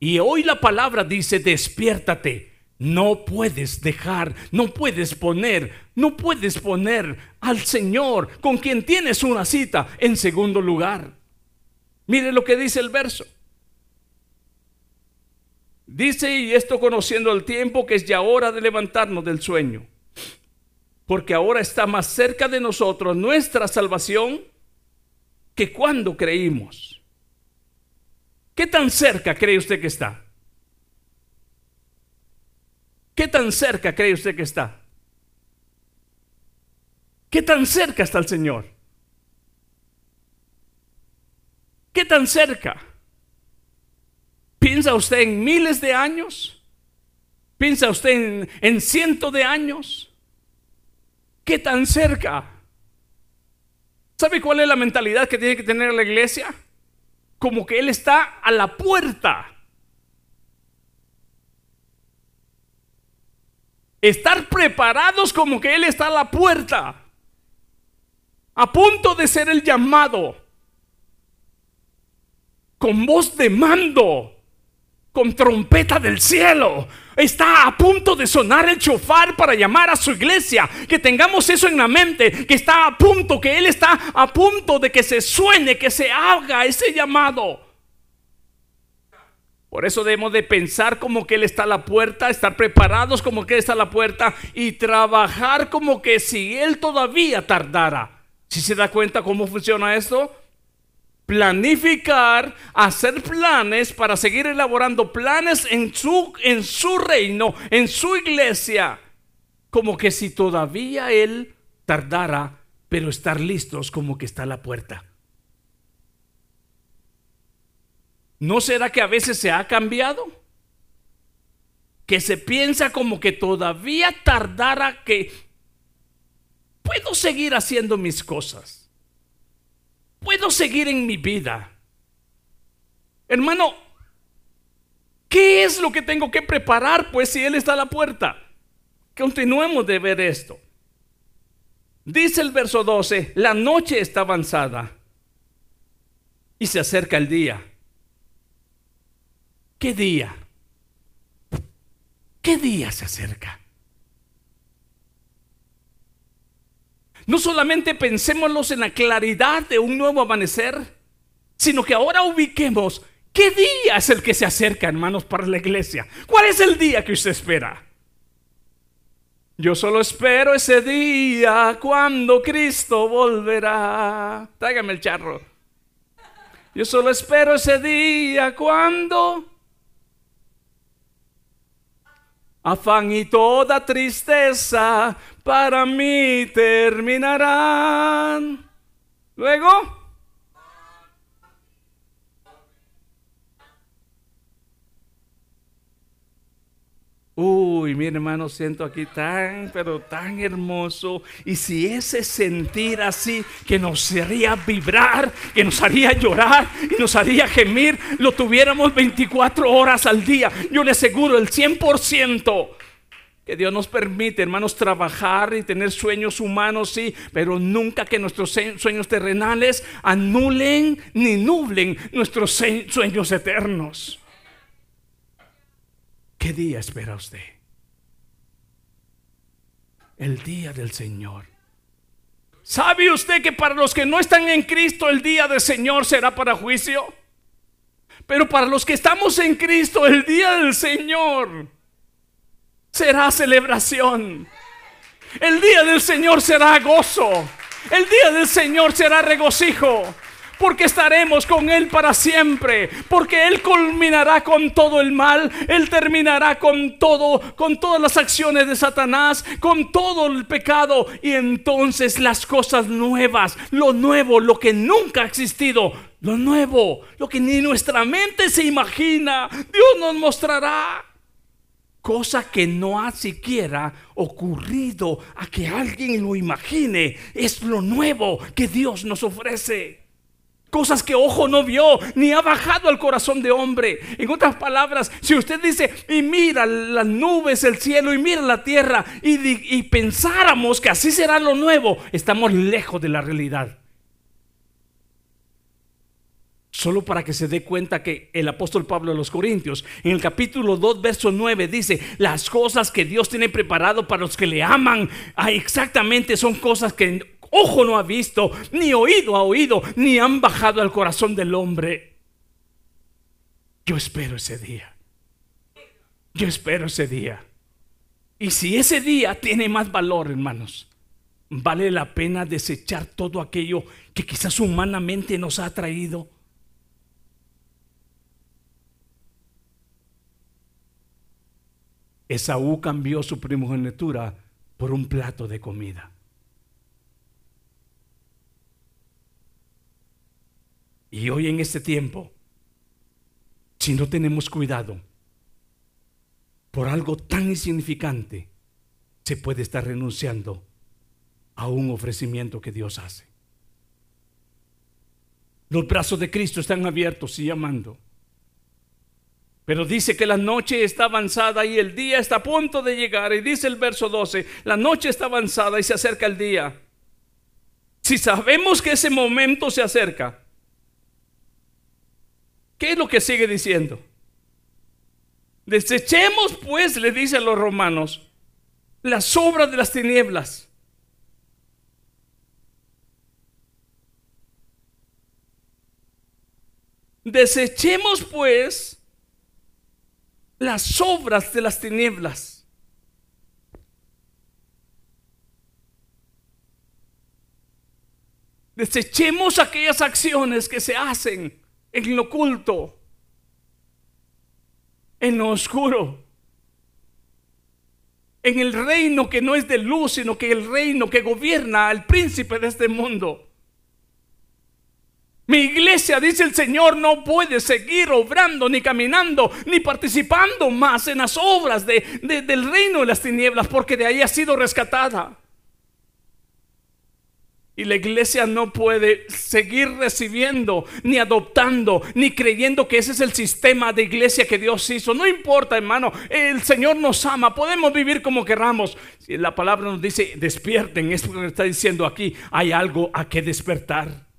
Y hoy la palabra dice, despiértate. No puedes dejar, no puedes poner, no puedes poner al Señor con quien tienes una cita en segundo lugar. Mire lo que dice el verso. Dice, y esto conociendo el tiempo, que es ya hora de levantarnos del sueño. Porque ahora está más cerca de nosotros nuestra salvación que cuando creímos. ¿Qué tan cerca cree usted que está? ¿Qué tan cerca cree usted que está? ¿Qué tan cerca está el Señor? ¿Qué tan cerca? ¿Piensa usted en miles de años? ¿Piensa usted en, en cientos de años? ¿Qué tan cerca? ¿Sabe cuál es la mentalidad que tiene que tener la iglesia? Como que Él está a la puerta. Estar preparados como que Él está a la puerta. A punto de ser el llamado. Con voz de mando. Con trompeta del cielo. Está a punto de sonar el chofar para llamar a su iglesia. Que tengamos eso en la mente. Que está a punto, que Él está a punto de que se suene, que se haga ese llamado. Por eso debemos de pensar como que Él está a la puerta, estar preparados como que Él está a la puerta y trabajar como que si Él todavía tardara. Si se da cuenta cómo funciona esto? Planificar, hacer planes para seguir elaborando planes en su, en su reino, en su iglesia, como que si todavía Él tardara, pero estar listos como que está a la puerta. ¿No será que a veces se ha cambiado? Que se piensa como que todavía tardara que puedo seguir haciendo mis cosas. Puedo seguir en mi vida. Hermano, ¿qué es lo que tengo que preparar? Pues si Él está a la puerta. Continuemos de ver esto. Dice el verso 12, la noche está avanzada y se acerca el día. ¿Qué día? ¿Qué día se acerca? No solamente pensémoslos en la claridad de un nuevo amanecer, sino que ahora ubiquemos qué día es el que se acerca, hermanos, para la iglesia. ¿Cuál es el día que usted espera? Yo solo espero ese día cuando Cristo volverá. Tráigame el charro. Yo solo espero ese día cuando afán y toda tristeza para mí terminarán. Luego, Uy, mi hermano, siento aquí tan, pero tan hermoso. Y si ese sentir así que nos haría vibrar, que nos haría llorar y nos haría gemir, lo tuviéramos 24 horas al día, yo le aseguro el 100%. Que Dios nos permite, hermanos, trabajar y tener sueños humanos, sí, pero nunca que nuestros sueños terrenales anulen ni nublen nuestros sueños eternos. ¿Qué día espera usted? El día del Señor. ¿Sabe usted que para los que no están en Cristo el día del Señor será para juicio? Pero para los que estamos en Cristo el día del Señor será celebración. El día del Señor será gozo. El día del Señor será regocijo porque estaremos con Él para siempre, porque Él culminará con todo el mal, Él terminará con todo, con todas las acciones de Satanás, con todo el pecado, y entonces las cosas nuevas, lo nuevo, lo que nunca ha existido, lo nuevo, lo que ni nuestra mente se imagina, Dios nos mostrará. Cosa que no ha siquiera ocurrido a que alguien lo imagine. Es lo nuevo que Dios nos ofrece. Cosas que ojo no vio, ni ha bajado al corazón de hombre. En otras palabras, si usted dice, y mira las nubes, el cielo, y mira la tierra, y, y pensáramos que así será lo nuevo, estamos lejos de la realidad. Solo para que se dé cuenta que el apóstol Pablo a los Corintios, en el capítulo 2, verso 9, dice, las cosas que Dios tiene preparado para los que le aman, exactamente son cosas que ojo no ha visto, ni oído ha oído, ni han bajado al corazón del hombre. Yo espero ese día. Yo espero ese día. Y si ese día tiene más valor, hermanos, vale la pena desechar todo aquello que quizás humanamente nos ha traído. Esaú cambió su primogenitura por un plato de comida. Y hoy en este tiempo, si no tenemos cuidado, por algo tan insignificante, se puede estar renunciando a un ofrecimiento que Dios hace. Los brazos de Cristo están abiertos y llamando. Pero dice que la noche está avanzada y el día está a punto de llegar. Y dice el verso 12, la noche está avanzada y se acerca el día. Si sabemos que ese momento se acerca, ¿qué es lo que sigue diciendo? Desechemos pues, le dice a los romanos, las obras de las tinieblas. Desechemos pues las obras de las tinieblas. Desechemos aquellas acciones que se hacen en lo oculto, en lo oscuro, en el reino que no es de luz, sino que el reino que gobierna al príncipe de este mundo. Mi iglesia, dice el Señor, no puede seguir obrando, ni caminando, ni participando más en las obras de, de- del reino de las tinieblas, porque de ahí ha sido rescatada. Y la iglesia no puede seguir recibiendo, ni adoptando, ni creyendo que ese es el sistema de iglesia que Dios hizo. No importa, hermano, el Señor nos ama, podemos vivir como querramos. La palabra nos dice, despierten, es lo que está diciendo aquí, hay algo a que despertar.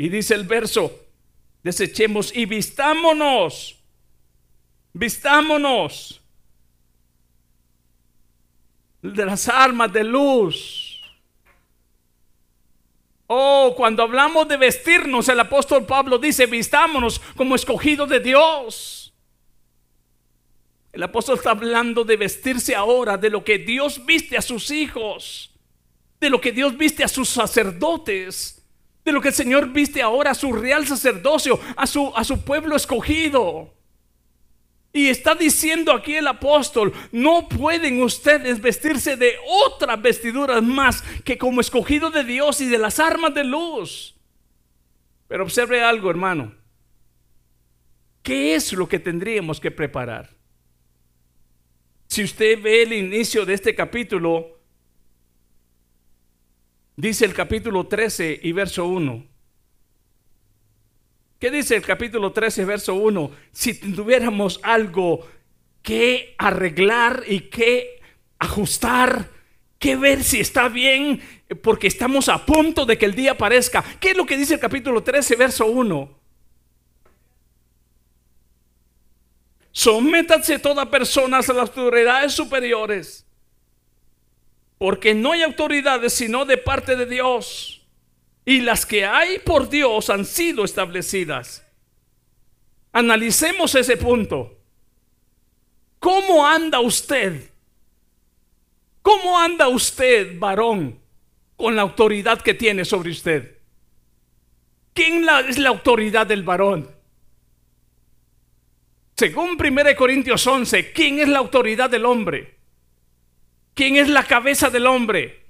Y dice el verso, desechemos y vistámonos, vistámonos de las armas de luz. Oh, cuando hablamos de vestirnos, el apóstol Pablo dice, vistámonos como escogidos de Dios. El apóstol está hablando de vestirse ahora, de lo que Dios viste a sus hijos, de lo que Dios viste a sus sacerdotes, de lo que el Señor viste ahora a su real sacerdocio, a su, a su pueblo escogido. Y está diciendo aquí el apóstol, no pueden ustedes vestirse de otras vestiduras más que como escogido de Dios y de las armas de luz. Pero observe algo, hermano. ¿Qué es lo que tendríamos que preparar? Si usted ve el inicio de este capítulo, dice el capítulo 13 y verso 1. ¿Qué dice el capítulo 13, verso 1? Si tuviéramos algo que arreglar y que ajustar, que ver si está bien, porque estamos a punto de que el día aparezca. ¿Qué es lo que dice el capítulo 13, verso 1? Sométanse toda persona a las autoridades superiores, porque no hay autoridades sino de parte de Dios y las que hay por Dios han sido establecidas. Analicemos ese punto. ¿Cómo anda usted? ¿Cómo anda usted, varón, con la autoridad que tiene sobre usted? ¿Quién es la autoridad del varón? Según 1 Corintios 11, ¿quién es la autoridad del hombre? ¿Quién es la cabeza del hombre?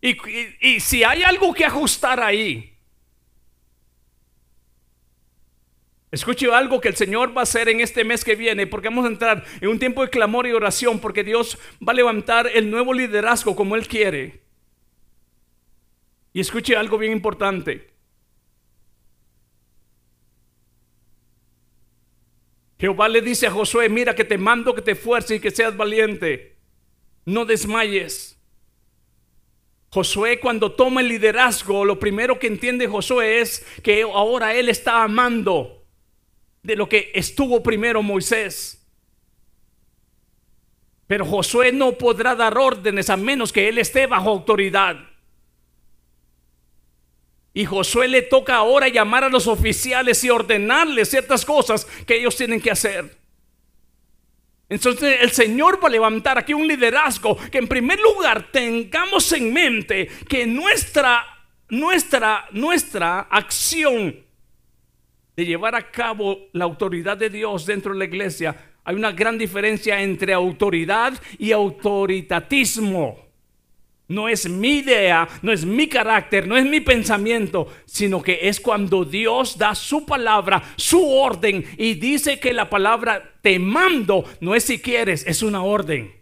Y, si hay algo que ajustar ahí, escuche algo que el Señor va a hacer en este mes que viene, porque vamos a entrar en un tiempo de clamor y oración, porque Dios va a levantar el nuevo liderazgo como Él quiere. Y escuche algo bien importante. Jehová le dice a Josué, mira que te mando que te esfuerces y que seas valiente. No desmayes. Josué cuando toma el liderazgo, lo primero que entiende Josué es que ahora él está amando de lo que estuvo primero Moisés. Pero Josué no podrá dar órdenes a menos que él esté bajo autoridad. Y Josué le toca ahora llamar a los oficiales y ordenarles ciertas cosas que ellos tienen que hacer. Entonces el Señor va a levantar aquí un liderazgo que en primer lugar tengamos en mente que nuestra nuestra nuestra acción de llevar a cabo la autoridad de Dios dentro de la iglesia, hay una gran diferencia entre autoridad y autoritatismo. No es mi idea, no es mi carácter, no es mi pensamiento, sino que es cuando Dios da su palabra, su orden y dice que la palabra te mando no es si quieres, es una orden.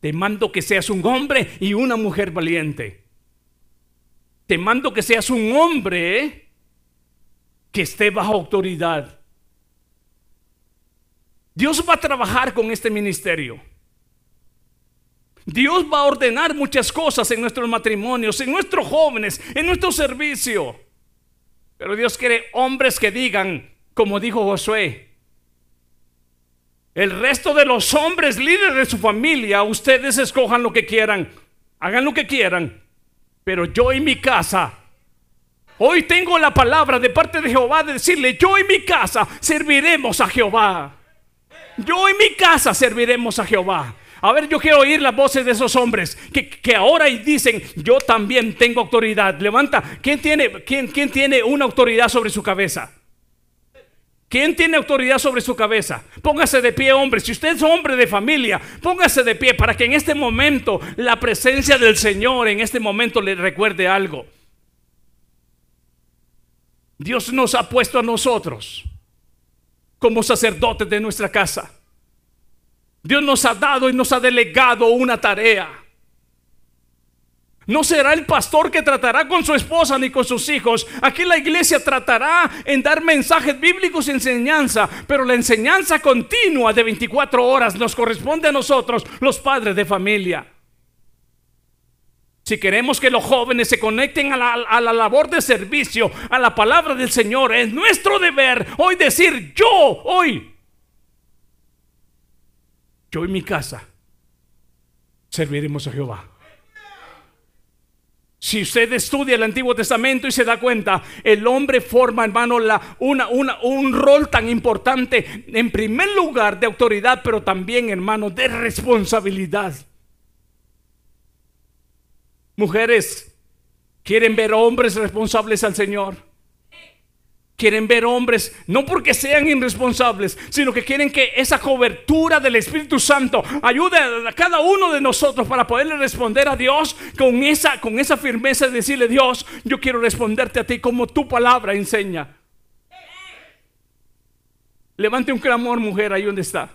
Te mando que seas un hombre y una mujer valiente. Te mando que seas un hombre que esté bajo autoridad. Dios va a trabajar con este ministerio. Dios va a ordenar muchas cosas en nuestros matrimonios, en nuestros jóvenes, en nuestro servicio. Pero Dios quiere hombres que digan, como dijo Josué, el resto de los hombres líderes de su familia, ustedes escojan lo que quieran, hagan lo que quieran, pero yo y mi casa, hoy tengo la palabra de parte de Jehová de decirle, yo y mi casa serviremos a Jehová. Yo y mi casa serviremos a Jehová. A ver, yo quiero oír las voces de esos hombres que, que ahora dicen, yo también tengo autoridad. Levanta, ¿quién tiene, quién, quién tiene una autoridad sobre su cabeza? ¿Quién tiene autoridad sobre su cabeza? Póngase de pie, hombre. Si usted es hombre de familia, póngase de pie para que en este momento la presencia del Señor en este momento le recuerde algo. Dios nos ha puesto a nosotros como sacerdotes de nuestra casa. Dios nos ha dado y nos ha delegado una tarea. No será el pastor que tratará con su esposa ni con sus hijos. Aquí la iglesia tratará en dar mensajes bíblicos y enseñanza, pero la enseñanza continua de 24 horas nos corresponde a nosotros, los padres de familia. Si queremos que los jóvenes se conecten a la, labor de servicio, a la palabra del Señor, es nuestro deber hoy decir yo, hoy, yo y mi casa serviremos a Jehová. Si usted estudia el Antiguo Testamento y se da cuenta, el hombre forma, hermano, una, un rol tan importante, en primer lugar, de autoridad, pero también, hermano, de responsabilidad. Mujeres, ¿quieren ver hombres responsables al Señor? Quieren ver hombres, no porque sean irresponsables, sino que quieren que esa cobertura del Espíritu Santo ayude a cada uno de nosotros para poderle responder a Dios con esa, con esa firmeza de decirle, Dios, yo quiero responderte a ti como tu palabra enseña. Levante un clamor, mujer, ahí donde está.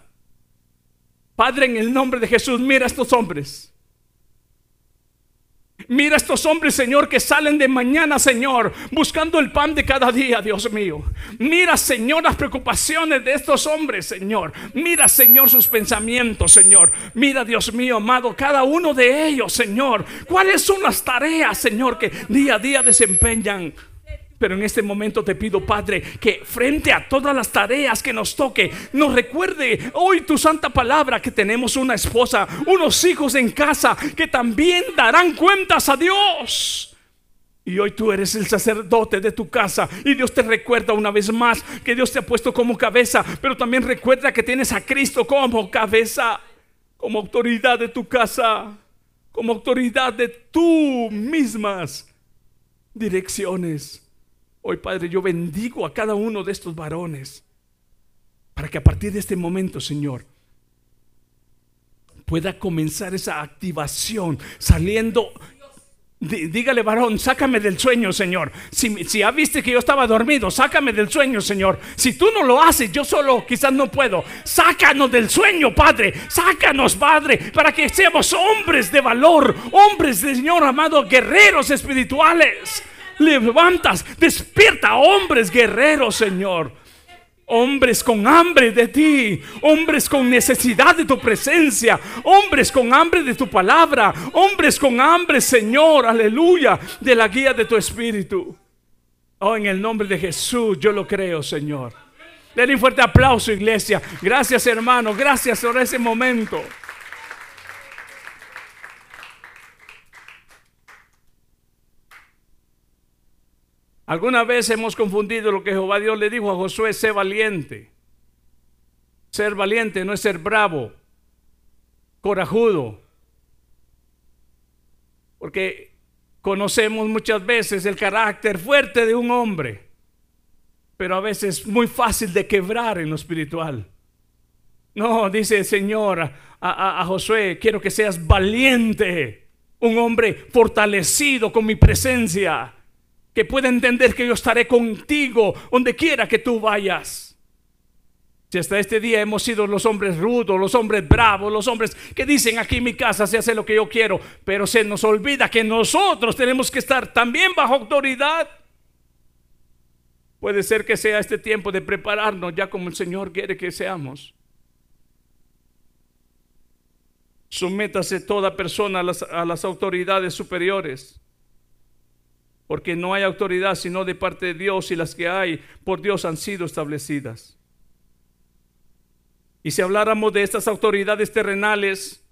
Padre, en el nombre de Jesús, mira a estos hombres. Mira estos hombres, Señor, que salen de mañana, Señor, buscando el pan de cada día, Dios mío. Mira, Señor, las preocupaciones de estos hombres, Señor. Mira, Señor, sus pensamientos, Señor. Mira, Dios mío, amado, cada uno de ellos, Señor. ¿Cuáles son las tareas, Señor, que día a día desempeñan? Pero en este momento te pido, Padre, que frente a todas las tareas que nos toque, nos recuerde hoy tu santa palabra que tenemos una esposa, unos hijos en casa que también darán cuentas a Dios. Y hoy tú eres el sacerdote de tu casa y Dios te recuerda una vez más que Dios te ha puesto como cabeza, pero también recuerda que tienes a Cristo como cabeza, como autoridad de tu casa, como autoridad de tus mismas direcciones. Hoy, Padre, yo bendigo a cada uno de estos varones para que a partir de este momento, Señor, pueda comenzar esa activación saliendo. Dígale, varón, sácame del sueño, Señor. Si, si ya viste que yo estaba dormido, sácame del sueño, Señor. Si tú no lo haces, yo solo quizás no puedo. Sácanos del sueño, Padre. Sácanos, Padre, para que seamos hombres de valor, hombres, Señor amado, guerreros espirituales levantas, despierta hombres guerreros, Señor. Hombres con hambre de ti, hombres con necesidad de tu presencia, hombres con hambre de tu palabra, hombres con hambre, Señor, aleluya, de la guía de tu espíritu. Oh, en el nombre de Jesús, yo lo creo, Señor. Denle un fuerte aplauso, iglesia. Gracias, hermano. Gracias por ese momento. Alguna vez hemos confundido lo que Jehová Dios le dijo a Josué, sé valiente. Ser valiente no es ser bravo, corajudo. Porque conocemos muchas veces el carácter fuerte de un hombre. pero a veces es muy fácil de quebrar en lo espiritual. No, dice el Señor a, a- a Josué, quiero que seas valiente, un hombre fortalecido con mi presencia, que pueda entender que yo estaré contigo donde quiera que tú vayas. Si hasta este día hemos sido los hombres rudos, los hombres bravos, los hombres que dicen aquí en mi casa se hace lo que yo quiero, pero se nos olvida que nosotros tenemos que estar también bajo autoridad. Puede ser que sea este tiempo de prepararnos ya como el Señor quiere que seamos. Sométase toda persona a las, a las autoridades superiores, porque no hay autoridad sino de parte de Dios y las que hay por Dios han sido establecidas. Y si habláramos de estas autoridades terrenales,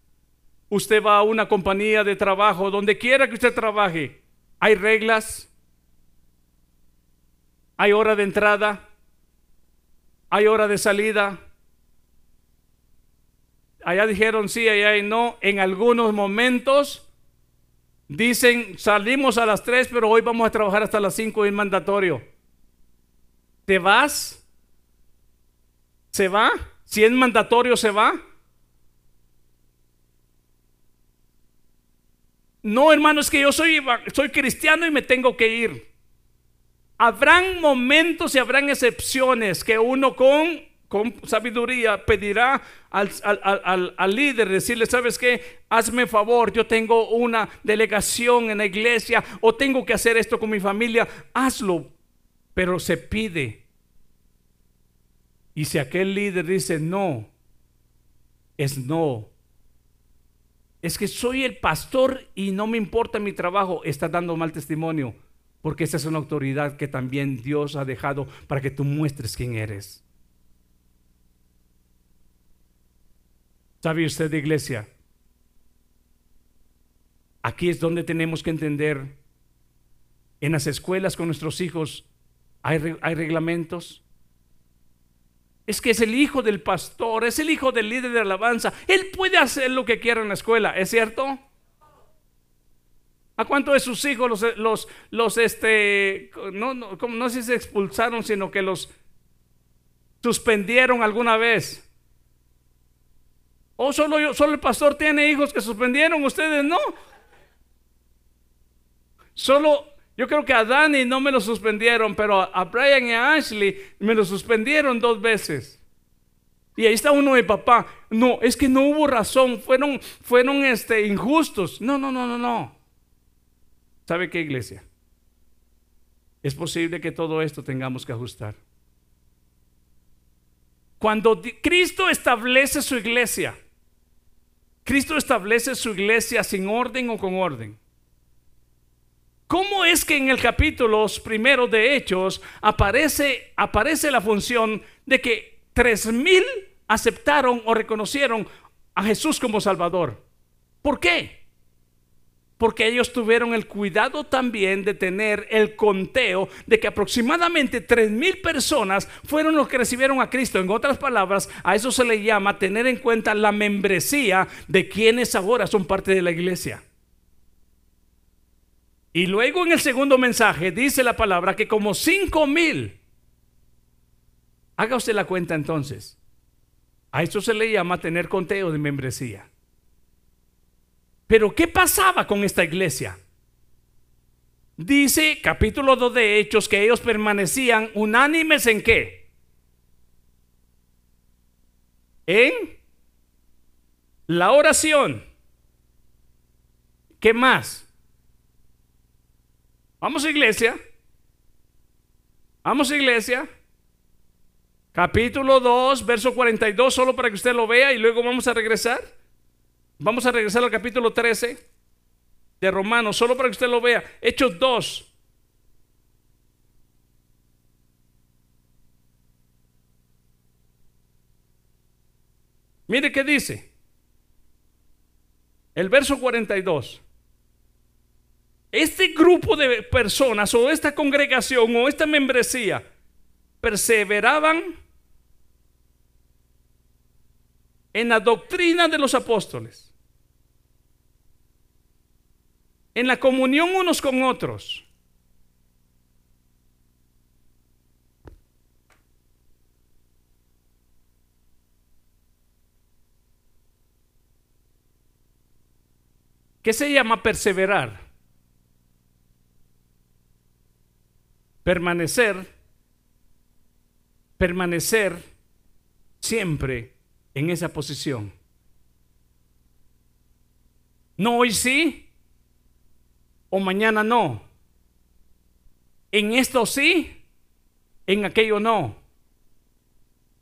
usted va a una compañía de trabajo, donde quiera que usted trabaje, hay reglas, hay hora de entrada, hay hora de salida. Allá dijeron sí, allá y no. En algunos momentos dicen salimos a las 3, pero hoy vamos a trabajar hasta las 5 y es mandatorio. ¿Te vas? ¿Se va? Si es mandatorio, ¿se va? No, hermano, es que yo soy, soy cristiano y me tengo que ir. Habrán momentos y habrán excepciones que uno con, con sabiduría pedirá al, al- al- al- líder, decirle, ¿sabes qué? Hazme favor, yo tengo una delegación en la iglesia o tengo que hacer esto con mi familia, hazlo. Pero se pide. Y si aquel líder dice no, es no. Es que soy el pastor y no me importa mi trabajo, está dando mal testimonio, porque esa es una autoridad que también Dios ha dejado para que tú muestres quién eres. ¿Sabe usted, iglesia? Aquí es donde tenemos que entender, en las escuelas con nuestros hijos, hay, re- hay reglamentos. Es que es el hijo del pastor, es el hijo del líder de alabanza. Él puede hacer lo que quiera en la escuela, ¿es cierto? ¿A cuántos de sus hijos los, los, los este, no, no, no si se expulsaron, sino que los suspendieron alguna vez? ¿O solo, yo, solo el pastor tiene hijos que suspendieron, ustedes no? Solo, yo creo que a Dani no me lo suspendieron, pero a, Brian y a Ashley me lo suspendieron dos veces. Y ahí está uno de papá. No, es que no hubo razón, fueron, fueron este, injustos. No, no, no, no, no. ¿Sabe qué, iglesia? Es posible que todo esto tengamos que ajustar. Cuando Cristo establece su iglesia, Cristo establece su iglesia sin orden o con orden. ¿Cómo es que en el capítulo primero de Hechos aparece, aparece la función de que tres mil aceptaron o reconocieron a Jesús como Salvador? ¿Por qué? Porque ellos tuvieron el cuidado también de tener el conteo de que aproximadamente tres mil personas fueron los que recibieron a Cristo. En otras palabras, a eso se le llama tener en cuenta la membresía de quienes ahora son parte de la iglesia. Y luego en el segundo mensaje dice la palabra que como cinco mil, haga usted la cuenta entonces, a eso se le llama tener conteo de membresía. Pero ¿qué pasaba con esta iglesia? Dice capítulo 2 de Hechos que ellos permanecían unánimes en qué? En la oración. ¿Qué más? Vamos iglesia. Vamos iglesia. Capítulo 2, verso 42, solo para que usted lo vea y luego vamos a regresar. Vamos a regresar al capítulo 13 de Romanos, solo para que usted lo vea. Hechos 2. Mire qué dice. El verso 42. Este grupo de personas o esta congregación o esta membresía perseveraban en la doctrina de los apóstoles, en la comunión unos con otros. ¿Qué se llama perseverar? Permanecer, permanecer siempre en esa posición. No hoy sí, o mañana no. En esto sí, en aquello no.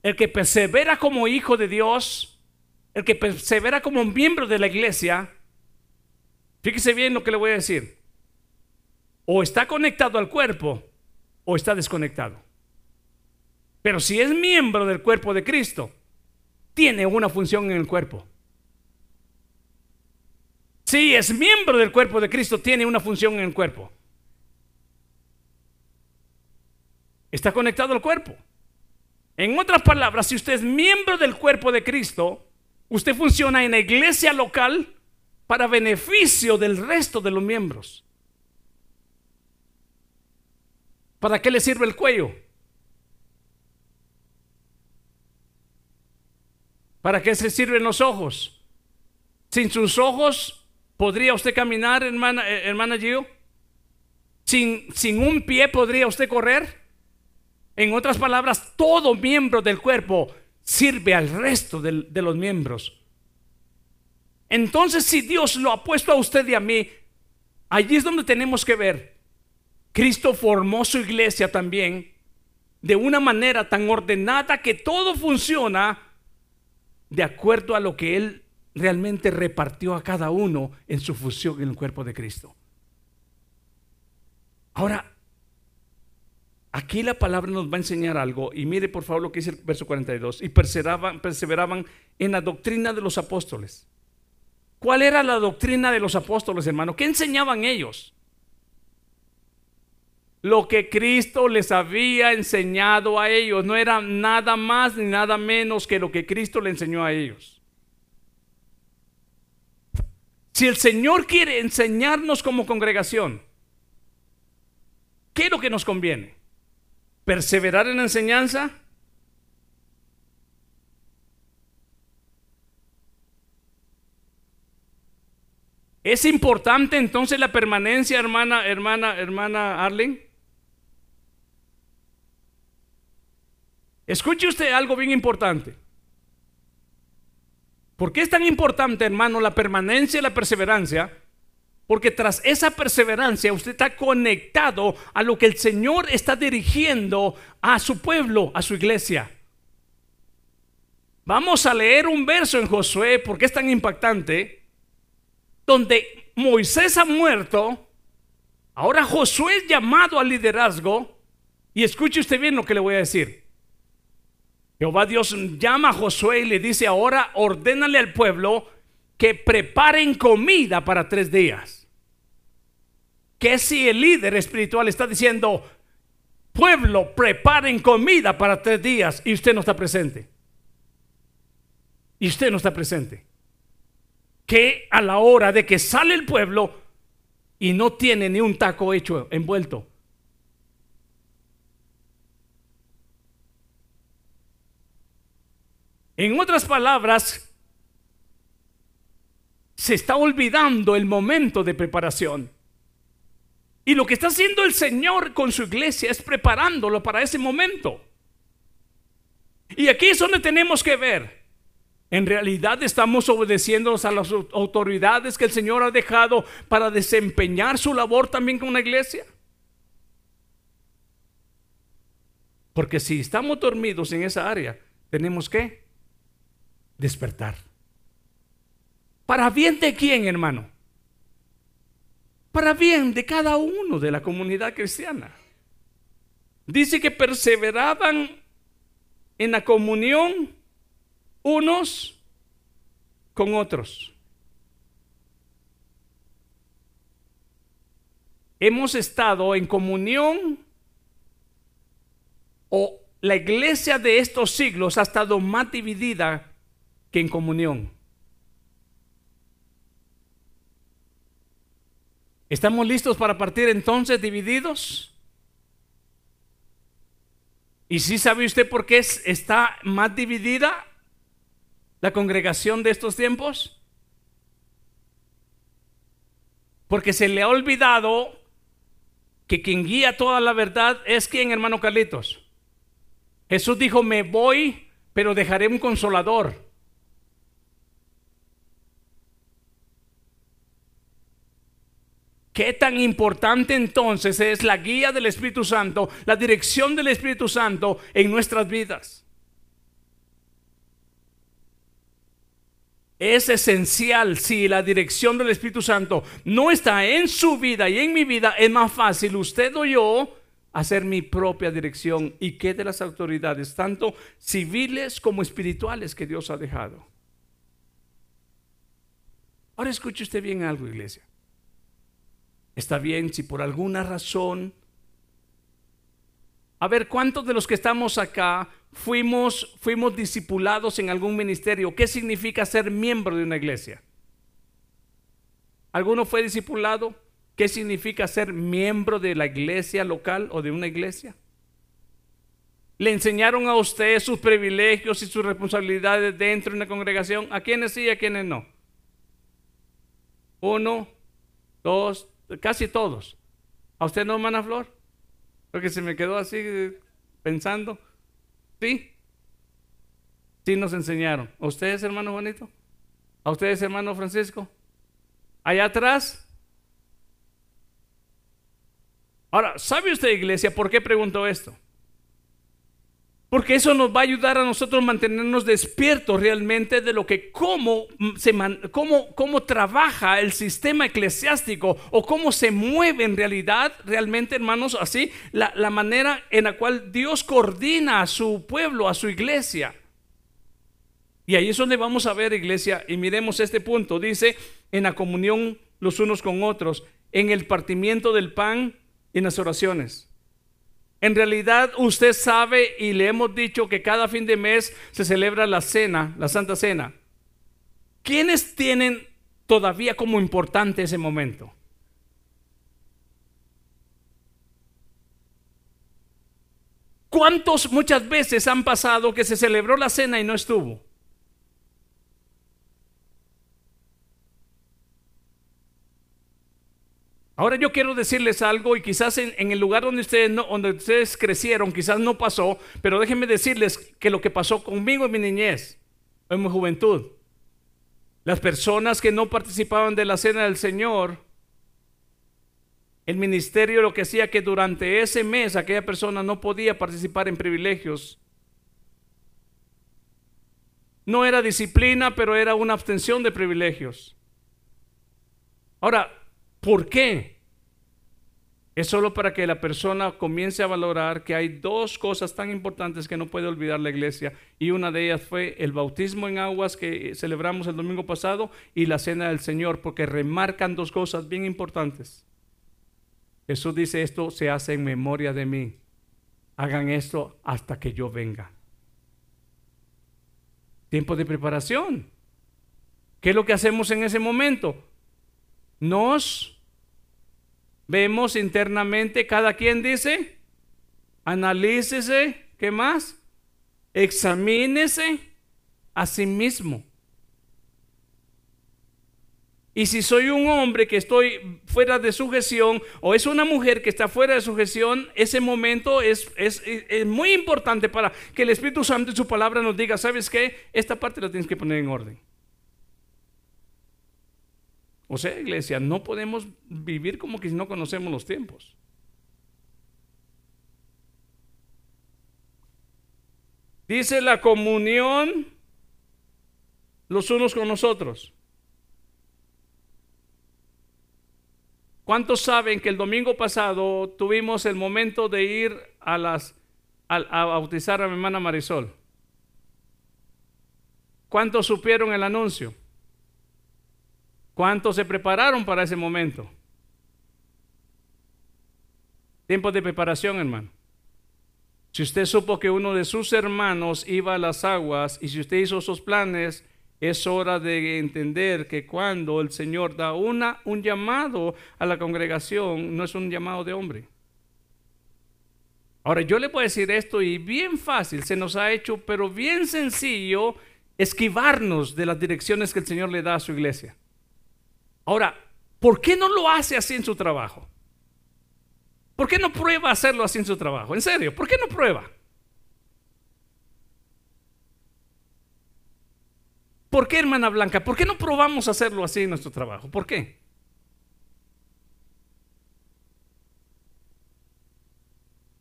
El que persevera como hijo de Dios, el que persevera como miembro de la iglesia, fíjese bien lo que le voy a decir. O está conectado al cuerpo o está desconectado. Pero si es miembro del cuerpo de Cristo, tiene una función en el cuerpo. Si es miembro del cuerpo de Cristo, tiene una función en el cuerpo. Está conectado al cuerpo. En otras palabras, si usted es miembro del cuerpo de Cristo, usted funciona en la iglesia local para beneficio del resto de los miembros. ¿Para qué le sirve el cuello? ¿Para qué se sirven los ojos? Sin sus ojos, ¿podría usted caminar, hermana, eh, hermana Gio? Sin, sin un pie, ¿podría usted correr? En otras palabras, todo miembro del cuerpo sirve al resto de los miembros. Entonces, si Dios lo ha puesto a usted y a mí, allí es donde tenemos que ver. Cristo formó su iglesia también de una manera tan ordenada que todo funciona de acuerdo a lo que Él realmente repartió a cada uno en su función en el cuerpo de Cristo. Ahora, aquí la palabra nos va a enseñar algo, y mire por favor lo que dice el verso 42, y perseveraban, perseveraban en la doctrina de los apóstoles. ¿Cuál era la doctrina de los apóstoles, hermano? ¿Qué enseñaban ellos? Lo que Cristo les había enseñado a ellos no era nada más ni nada menos que lo que Cristo le enseñó a ellos. Si el Señor quiere enseñarnos como congregación, ¿qué es lo que nos conviene? ¿Perseverar en la enseñanza? ¿Es importante entonces la permanencia, hermana, hermana, hermana Arlen? Escuche usted algo bien importante. ¿Por qué es tan importante, hermano, la permanencia y la perseverancia? Porque tras esa perseverancia usted está conectado a lo que el Señor está dirigiendo a su pueblo, a su iglesia. Vamos a leer un verso en Josué, porque es tan impactante, donde Moisés ha muerto, ahora Josué es llamado al liderazgo, y escuche usted bien lo que le voy a decir. Jehová Dios llama a Josué y le dice ahora, ordénale al pueblo que preparen comida para tres días. Que si el líder espiritual está diciendo, pueblo, preparen comida para tres días y usted no está presente. Y usted no está presente. Que a la hora de que sale el pueblo y no tiene ni un taco hecho envuelto, En otras palabras, se está olvidando el momento de preparación. Y lo que está haciendo el Señor con su iglesia es preparándolo para ese momento. Y aquí es donde tenemos que ver. En realidad estamos obedeciendo a las autoridades que el Señor ha dejado para desempeñar su labor también con la iglesia. Porque si estamos dormidos en esa área, tenemos que despertar. ¿Para bien de quién, hermano? Para bien de cada uno de la comunidad cristiana. Dice que perseveraban en la comunión unos con otros. Hemos estado en comunión o la iglesia de estos siglos ha estado más dividida que en comunión. ¿Estamos listos para partir entonces divididos? ¿Y si sabe usted por qué es- está más dividida la congregación de estos tiempos? Porque se le ha olvidado que quien guía toda la verdad es quien, hermano Carlitos. Jesús dijo, me voy, pero dejaré un consolador. ¿Qué tan importante entonces es la guía del Espíritu Santo, la dirección del Espíritu Santo en nuestras vidas? Es esencial si la dirección del Espíritu Santo no está en su vida y en mi vida, es más fácil usted o yo hacer mi propia dirección y que de las autoridades, tanto civiles como espirituales que Dios ha dejado. Ahora escuche usted bien algo, iglesia. Está bien si por alguna razón... A ver, ¿cuántos de los que estamos acá fuimos, fuimos discipulados en algún ministerio? ¿Qué significa ser miembro de una iglesia? ¿Alguno fue discipulado? ¿Qué significa ser miembro de la iglesia local o de una iglesia? ¿Le enseñaron a usted sus privilegios y sus responsabilidades dentro de una congregación? ¿A quiénes sí y a quiénes no? Uno, dos, casi todos. ¿A usted no, hermana Flor? Porque se me quedó así eh, pensando. Sí. Sí nos enseñaron. ¿A ustedes, hermano Juanito? ¿A ustedes, hermano Francisco? Allá atrás. Ahora, ¿sabe usted, iglesia, por qué pregunto esto? Porque eso nos va a ayudar a nosotros mantenernos despiertos realmente de lo que cómo, cómo, cómo trabaja el sistema eclesiástico o cómo se mueve en realidad, realmente hermanos, así, la, la manera en la cual Dios coordina a su pueblo, a su iglesia. Y ahí es donde vamos a ver, iglesia, y miremos este punto. Dice, en la comunión los unos con otros, en el partimiento del pan en las oraciones. En realidad usted sabe y le hemos dicho que cada fin de mes se celebra la cena, la Santa Cena. ¿Quiénes tienen todavía como importante ese momento? ¿Cuántos muchas veces han pasado que se celebró la cena y no estuvo? Ahora yo quiero decirles algo y quizás en, el lugar donde ustedes, no, donde ustedes crecieron quizás no pasó, pero déjenme decirles que lo que pasó conmigo en mi niñez, en mi juventud, las personas que no participaban de la cena del Señor, el ministerio lo que hacía que durante ese mes aquella persona no podía participar en privilegios. No era disciplina, pero era una abstención de privilegios. Ahora, ¿Por qué? Es solo para que la persona comience a valorar que hay dos cosas tan importantes que no puede olvidar la iglesia. Y una de ellas fue el bautismo en aguas que celebramos el domingo pasado y la cena del Señor, porque remarcan dos cosas bien importantes. Jesús dice esto se hace en memoria de mí. Hagan esto hasta que yo venga. Tiempo de preparación. ¿Qué es lo que hacemos en ese momento? nos vemos internamente, cada quien dice, analícese, ¿qué más? Examínese a sí mismo. Y si soy un hombre que estoy fuera de sujeción o es una mujer que está fuera de sujeción, ese momento es, es, es, muy importante para que el Espíritu Santo y su palabra nos diga, ¿sabes qué? Esta parte la tienes que poner en orden. O sea, iglesia, no podemos vivir como que si no conocemos los tiempos. Dice la comunión los unos con nosotros. ¿Cuántos saben que el domingo pasado tuvimos el momento de ir a las a, a bautizar a mi hermana Marisol? ¿Cuántos supieron el anuncio? ¿Cuántos se prepararon para ese momento? Tiempo de preparación, hermano. Si usted supo que uno de sus hermanos iba a las aguas y si usted hizo esos planes, es hora de entender que cuando el Señor da una, un llamado a la congregación, no es un llamado de hombre. Ahora, yo le puedo decir esto y bien fácil, se nos ha hecho, pero bien sencillo, esquivarnos de las direcciones que el Señor le da a su iglesia. Ahora, ¿Por qué no lo hace así en su trabajo? ¿Por qué no prueba hacerlo así en su trabajo? En serio, ¿por qué no prueba? ¿Por qué, hermana Blanca? ¿Por qué no probamos hacerlo así en nuestro trabajo? ¿Por qué?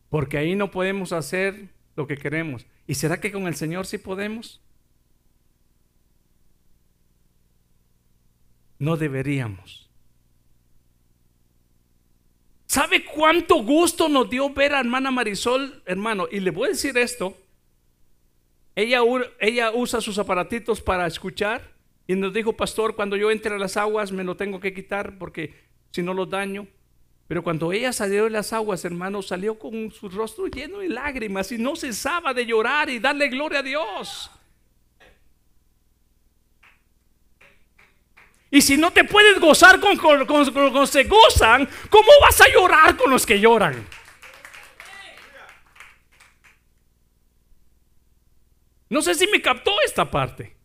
Porque ahí no podemos hacer lo que queremos. ¿Y será que con el Señor sí podemos? No deberíamos. ¿Sabe cuánto gusto nos dio ver a hermana Marisol, hermano? Y le voy a decir esto. Ella, ella usa sus aparatitos para escuchar y nos dijo, pastor, cuando yo entre a las aguas me lo tengo que quitar porque si no lo daño. Pero cuando ella salió de las aguas, hermano, salió con su rostro lleno de lágrimas y no cesaba de llorar y darle gloria a Dios. Y si no te puedes gozar con, con, con- con los que se gozan, ¿cómo vas a llorar con los que lloran? No sé si me captó esta parte.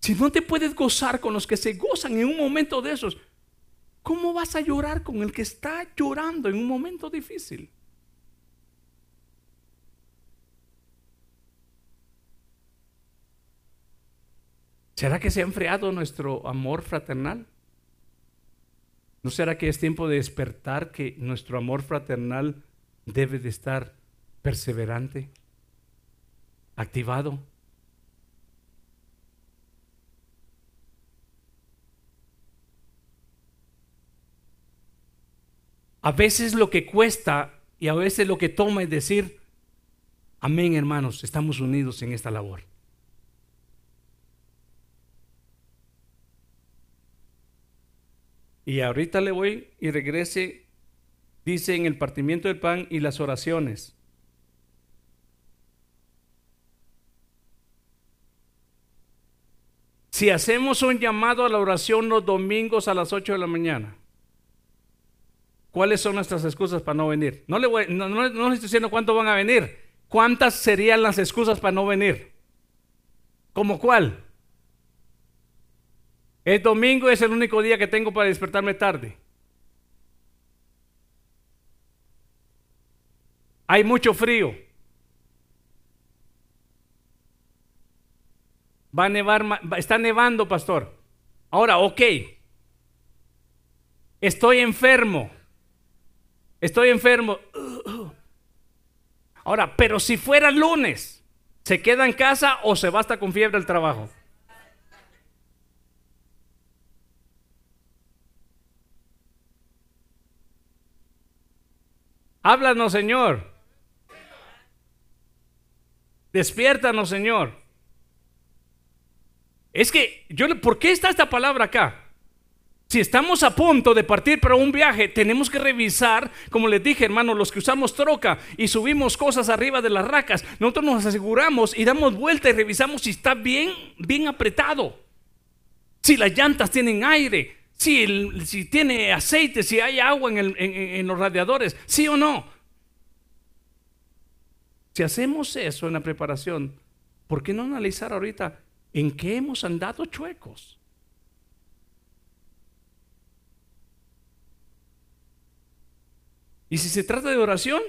Si no te puedes gozar con los que se gozan en un momento de esos, ¿cómo vas a llorar con el que está llorando en un momento difícil? ¿Será que se ha enfriado nuestro amor fraternal? ¿No será que es tiempo de despertar que nuestro amor fraternal debe de estar perseverante, activado? A veces lo que cuesta y a veces lo que toma es decir, amén hermanos, estamos unidos en esta labor. Y ahorita le voy y regrese, dice en el partimiento del pan y las oraciones. Si hacemos un llamado a la oración los domingos a las 8 de la mañana, ¿cuáles son nuestras excusas para no venir? No le, voy, no, estoy diciendo cuánto van a venir. ¿Cuántas serían las excusas para no venir? ¿Como cuál? Es domingo, es el único día que tengo para despertarme tarde. Hay mucho frío. Va a nevar, va- está nevando, pastor. Ahora, ok. Estoy enfermo. Estoy enfermo. Ahora, pero si fuera lunes, ¿se queda en casa o se basta con fiebre al trabajo? Háblanos, Señor. Despiértanos, Señor. Es que yo, ¿por qué está esta palabra acá? Si estamos a punto de partir para un viaje, tenemos que revisar, como les dije, hermano, los que usamos troca y subimos cosas arriba de las racas, nosotros nos aseguramos y damos vuelta y revisamos si está bien, bien apretado. Si las llantas tienen aire, si, el- si tiene aceite, si hay agua en, el- en- los radiadores, sí o no. Si hacemos eso en la preparación, ¿por qué no analizar ahorita en qué hemos andado chuecos? Y si se trata de oración,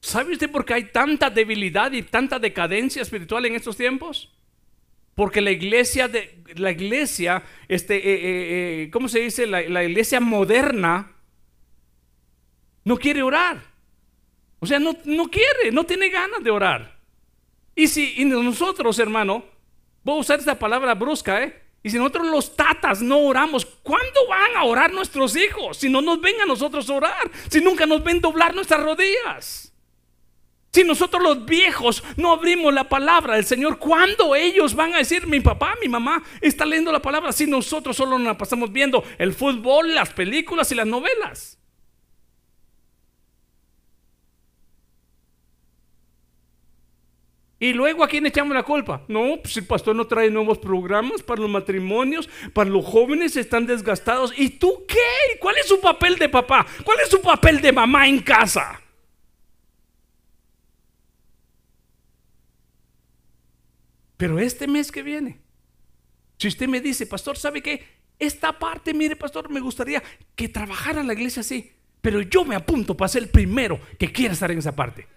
¿sabe usted por qué hay tanta debilidad y tanta decadencia espiritual en estos tiempos? Porque la iglesia, de, la iglesia, este, eh, eh, eh, ¿cómo se dice? La, la iglesia moderna no quiere orar. O sea, no, no quiere, no tiene ganas de orar. Y si y nosotros, hermano, voy a usar esta palabra brusca, ¿eh? Y si nosotros los tatas no oramos, ¿cuándo van a orar nuestros hijos? Si no nos ven a nosotros orar, si nunca nos ven doblar nuestras rodillas. Si nosotros los viejos no abrimos la palabra del Señor, ¿cuándo ellos van a decir, mi papá, mi mamá está leyendo la palabra? Si nosotros solo nos la pasamos viendo el fútbol, las películas y las novelas. Y luego a quién echamos la culpa? No, pues el pastor no trae nuevos programas para los matrimonios, para los jóvenes están desgastados. ¿Y tú qué? ¿Cuál es su papel de papá? ¿Cuál es su papel de mamá en casa? Pero este mes que viene, Si usted me dice, pastor, ¿sabe qué? Esta parte, mire, pastor, me gustaría que trabajara la iglesia así. Pero yo me apunto para ser el primero que quiera estar en esa parte.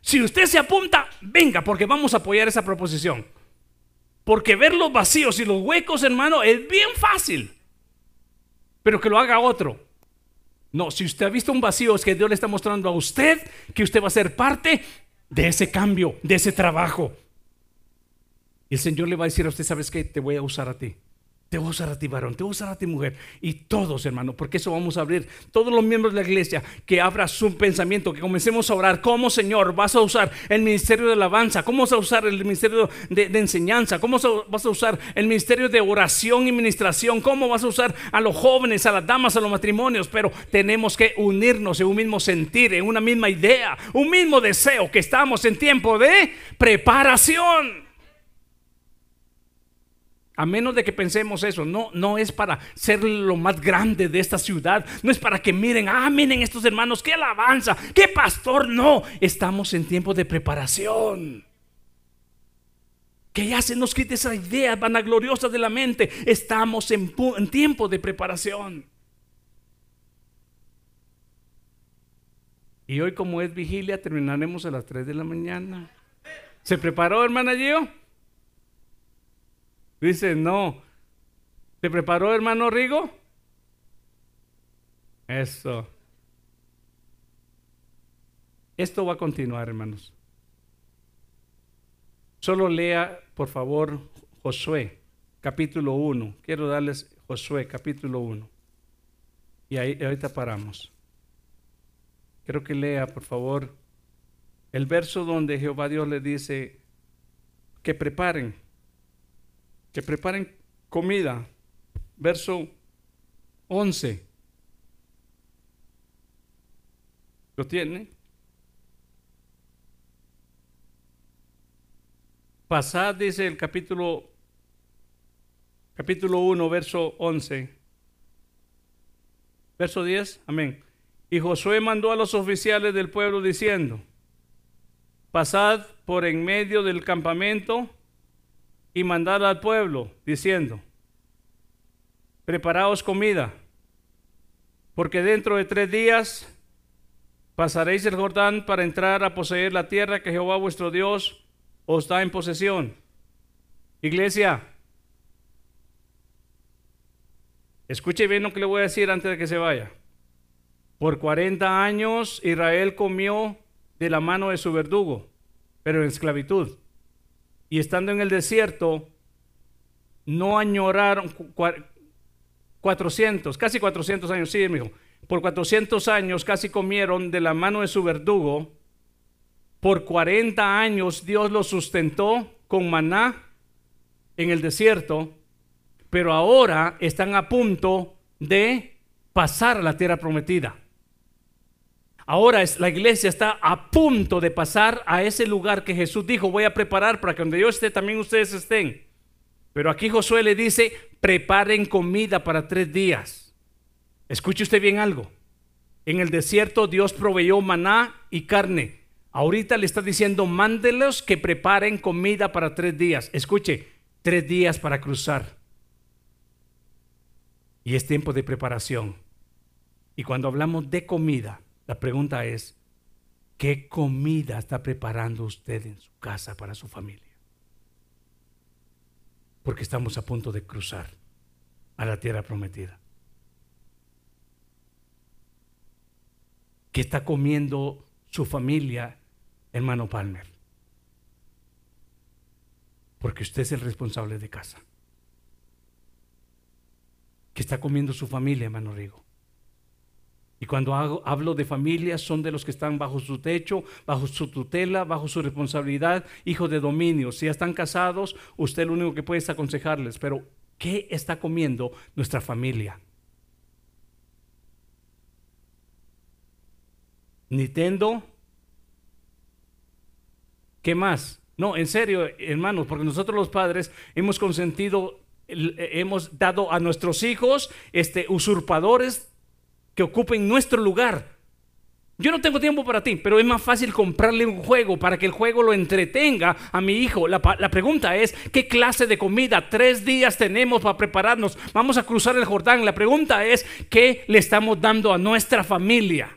Si usted se apunta, venga, porque vamos a apoyar esa proposición. Porque ver los vacíos y los huecos, hermano, es bien fácil. Pero que lo haga otro. No, si usted ha visto un vacío, es que Dios le está mostrando a usted que usted va a ser parte de ese cambio, de ese trabajo. Y el Señor le va a decir a usted, ¿sabes qué? Te voy a usar a ti. Te voy a usar a ti, varón, te voy a usar a ti, mujer. Y todos, hermano, porque eso vamos a abrir. Todos los miembros de la iglesia, que abra su pensamiento, que comencemos a orar. ¿Cómo, Señor, vas a usar el ministerio de alabanza? ¿Cómo vas a usar el ministerio de, de enseñanza? ¿Cómo vas a usar el ministerio de oración y ministración? ¿Cómo vas a usar a los jóvenes, a las damas, a los matrimonios? Pero tenemos que unirnos en un mismo sentir, en una misma idea, un mismo deseo, que estamos en tiempo de preparación. A menos de que pensemos eso, no, no es para ser lo más grande de esta ciudad, no es para que miren, ah, miren estos hermanos, qué alabanza, qué pastor, no, estamos en tiempo de preparación. Que ya se nos quite esa idea vanagloriosa de la mente, estamos en, en tiempo de preparación. Y hoy como es vigilia, terminaremos a las 3 de la mañana. ¿Se preparó, hermana Gio? Dice, no. ¿Te preparó, hermano Rigo? Eso. Esto va a continuar, hermanos. Solo lea, por favor, Josué, capítulo 1. Quiero darles Josué, capítulo 1. Y ahí ahorita paramos. Quiero que lea, por favor, el verso donde Jehová Dios le dice que preparen que preparen comida. Verso 11. ¿Lo tiene? Pasad, dice el capítulo, capítulo 1, verso 11. Verso 10, amén. Y Josué mandó a los oficiales del pueblo diciendo, pasad por en medio del campamento y mandar al pueblo diciendo, preparaos comida, porque dentro de tres días pasaréis el Jordán para entrar a poseer la tierra que Jehová vuestro Dios os da en posesión. Iglesia, escuche bien lo que le voy a decir antes de que se vaya. Por 40 años Israel comió de la mano de su verdugo, pero en esclavitud y estando en el desierto, no añoraron 400, casi 400 años, sí, hijo. Por 400 años casi comieron de la mano de su verdugo. Por 40 años Dios los sustentó con maná en el desierto, pero ahora están a punto de pasar a la tierra prometida. Ahora es, la iglesia está a punto de pasar a ese lugar que Jesús dijo, voy a preparar para que donde yo esté también ustedes estén. Pero aquí Josué le dice, preparen comida para tres días. Escuche usted bien algo. En el desierto Dios proveyó maná y carne. Ahorita le está diciendo, mándelos que preparen comida para tres días. Escuche, tres días para cruzar. Y es tiempo de preparación. Y cuando hablamos de comida, la pregunta es, ¿qué comida está preparando usted en su casa para su familia? Porque estamos a punto de cruzar a la tierra prometida. ¿Qué está comiendo su familia, hermano Palmer? Porque usted es el responsable de casa. ¿Qué está comiendo su familia, hermano Rigo? Y cuando hablo de familias, son de los que están bajo su techo, bajo su tutela, bajo su responsabilidad, hijos de dominio. Si ya están casados, usted lo único que puede es aconsejarles. Pero, ¿qué está comiendo nuestra familia? Nintendo. ¿Qué más? No, en serio, hermanos, porque nosotros los padres hemos consentido, hemos dado a nuestros hijos este, usurpadores que ocupen nuestro lugar. Yo no tengo tiempo para ti, pero es más fácil comprarle un juego para que el juego lo entretenga a mi hijo. La, la pregunta es, ¿qué clase de comida? Tres días tenemos para prepararnos. Vamos a cruzar el Jordán. La pregunta es, ¿qué le estamos dando a nuestra familia?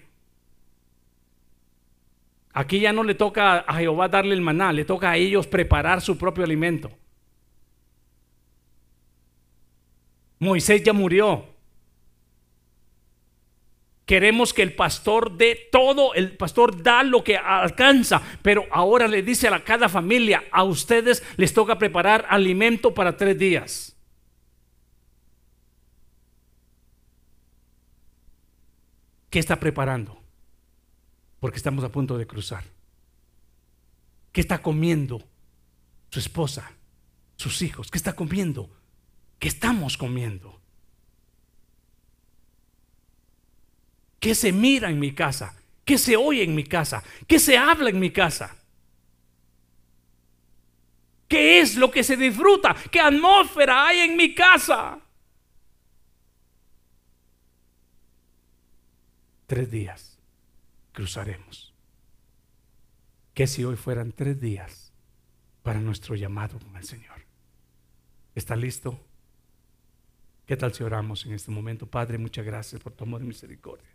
Aquí ya no le toca a Jehová darle el maná, le toca a ellos preparar su propio alimento. Moisés ya murió. Queremos que el pastor dé todo, el pastor da lo que alcanza, pero ahora le dice a cada familia, a ustedes les toca preparar alimento para tres días. ¿Qué está preparando? Porque estamos a punto de cruzar. ¿Qué está comiendo su esposa, sus hijos? ¿Qué está comiendo? ¿Qué estamos comiendo? ¿Qué se mira en mi casa? ¿Qué se oye en mi casa? ¿Qué se habla en mi casa? ¿Qué es lo que se disfruta? ¿Qué atmósfera hay en mi casa? Tres días cruzaremos. ¿Qué si hoy fueran tres días para nuestro llamado con el Señor? ¿Está listo? ¿Qué tal si oramos en este momento? Padre, muchas gracias por tu amor y misericordia.